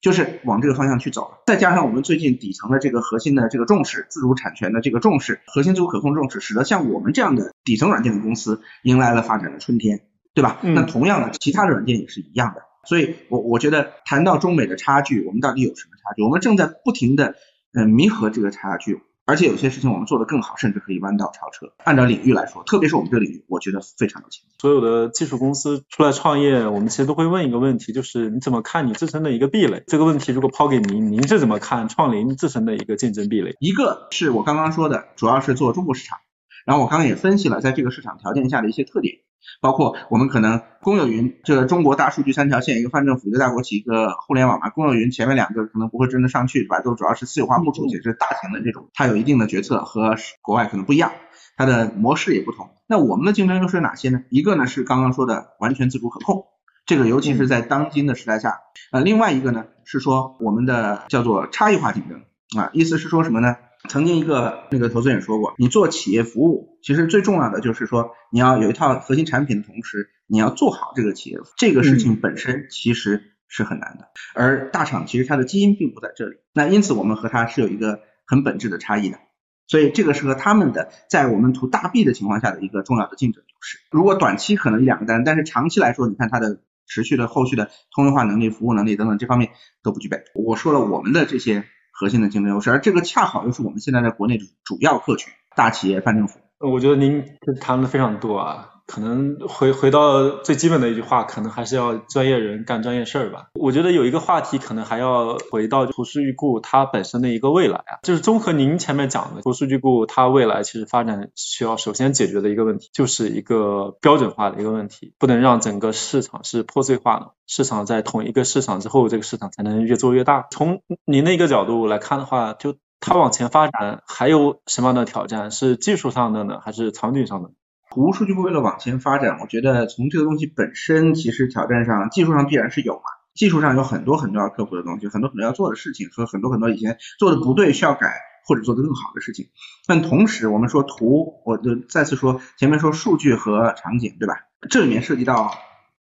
就是往这个方向去走了。再加上我们最近底层的这个核心的这个重视，自主产权的这个重视，核心自主可控重视，使得像我们这样的底层软件的公司迎来了发展的春天，对吧？那同样的，其他的软件也是一样的。所以，我我觉得谈到中美的差距，我们到底有什么差距？我们正在不停的嗯弥合这个差距。而且有些事情我们做得更好，甚至可以弯道超车。按照领域来说，特别是我们这个领域，我觉得非常有前景。所有的技术公司出来创业，我们其实都会问一个问题，就是你怎么看你自身的一个壁垒？这个问题如果抛给您，您是怎么看创林自身的一个竞争壁垒？一个是我刚刚说的，主要是做中国市场，然后我刚刚也分析了在这个市场条件下的一些特点。包括我们可能公有云，这个中国大数据三条线，一个泛政府，一个大国企，一个互联网嘛。公有云前面两个可能不会真的上去，对吧？都主要是私有化部署，且是大型的这种，它有一定的决策和国外可能不一样，它的模式也不同。那我们的竞争优势哪些呢？一个呢是刚刚说的完全自主可控，这个尤其是在当今的时代下，呃，另外一个呢是说我们的叫做差异化竞争啊，意思是说什么呢？曾经一个那个投资人说过，你做企业服务，其实最重要的就是说你要有一套核心产品的同时，你要做好这个企业，这个事情本身其实是很难的。而大厂其实它的基因并不在这里，那因此我们和它是有一个很本质的差异的。所以这个是和他们的在我们图大 B 的情况下的一个重要的竞争优势。如果短期可能一两个单，但是长期来说，你看它的持续的后续的通用化能力、服务能力等等这方面都不具备。我说了我们的这些核心的竞争优势，而这个恰好又是我们现在在国内的主要客群，大企业、泛政府。我觉得您谈的非常多啊。可能回回到最基本的一句话，可能还是要专业人干专业事儿吧。我觉得有一个话题，可能还要回到图数据库它本身的一个未来啊，就是综合您前面讲的图数据库它未来其实发展需要首先解决的一个问题，就是一个标准化的一个问题，不能让整个市场是破碎化的。市场在同一个市场之后，这个市场才能越做越大。从您那个角度来看的话，就它往前发展还有什么样的挑战？是技术上的呢，还是场景上的？图数据库为了往前发展，我觉得从这个东西本身，其实挑战上技术上必然是有嘛。技术上有很多很多要克服的东西，很多很多要做的事情，和很多很多以前做的不对需要改或者做的更好的事情。但同时，我们说图，我就再次说，前面说数据和场景，对吧？这里面涉及到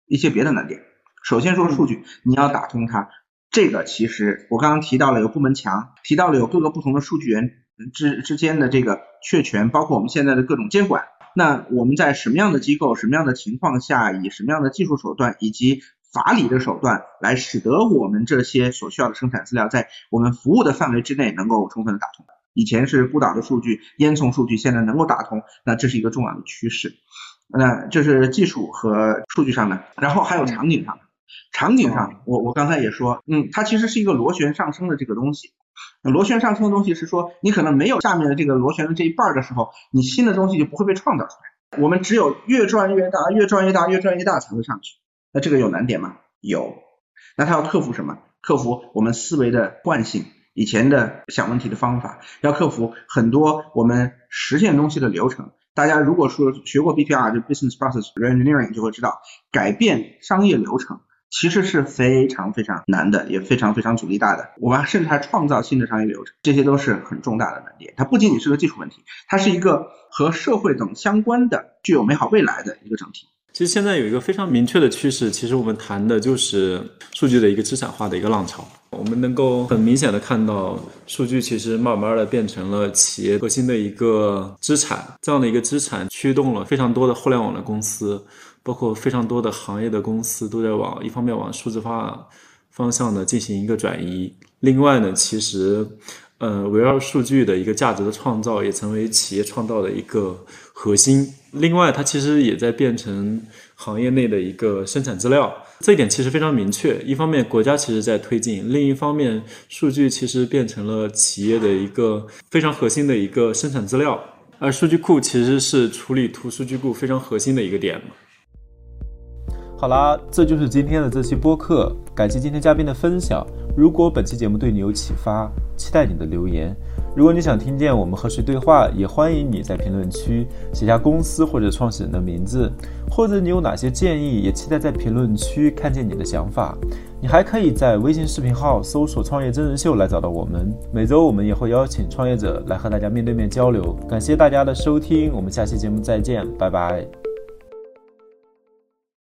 一些别的难点。首先说数据，你要打通它，这个其实我刚刚提到了有部门墙，提到了有各个不同的数据源之之间的这个确权，包括我们现在的各种监管。那我们在什么样的机构、什么样的情况下，以什么样的技术手段以及法理的手段，来使得我们这些所需要的生产资料在我们服务的范围之内能够充分的打通？以前是孤岛的数据、烟囱数据，现在能够打通，那这是一个重要的趋势。那这是技术和数据上的，然后还有场景上的。场景上，我我刚才也说，嗯，它其实是一个螺旋上升的这个东西。螺旋上升的东西是说，你可能没有下面的这个螺旋的这一半的时候，你新的东西就不会被创造出来。我们只有越转越大，越转越大，越转越大才会上去。那这个有难点吗？有。那它要克服什么？克服我们思维的惯性，以前的想问题的方法，要克服很多我们实现东西的流程。大家如果说学过 BPR 就 Business Process Reengineering 就会知道，改变商业流程。其实是非常非常难的，也非常非常阻力大的。我们甚至还创造新的商业流程，这些都是很重大的难点。它不仅仅是个技术问题，它是一个和社会等相关的、具有美好未来的一个整体。其实现在有一个非常明确的趋势，其实我们谈的就是数据的一个资产化的一个浪潮。我们能够很明显的看到，数据其实慢慢的变成了企业核心的一个资产，这样的一个资产驱动了非常多的互联网的公司。包括非常多的行业的公司都在往一方面往数字化方向呢进行一个转移，另外呢，其实，呃，围绕数据的一个价值的创造也成为企业创造的一个核心。另外，它其实也在变成行业内的一个生产资料，这一点其实非常明确。一方面，国家其实在推进；另一方面，数据其实变成了企业的一个非常核心的一个生产资料，而数据库其实是处理图数据库非常核心的一个点嘛。好啦，这就是今天的这期播客，感谢今天嘉宾的分享。如果本期节目对你有启发，期待你的留言。如果你想听见我们和谁对话，也欢迎你在评论区写下公司或者创始人的名字，或者你有哪些建议，也期待在评论区看见你的想法。你还可以在微信视频号搜索“创业真人秀”来找到我们。每周我们也会邀请创业者来和大家面对面交流。感谢大家的收听，我们下期节目再见，拜拜。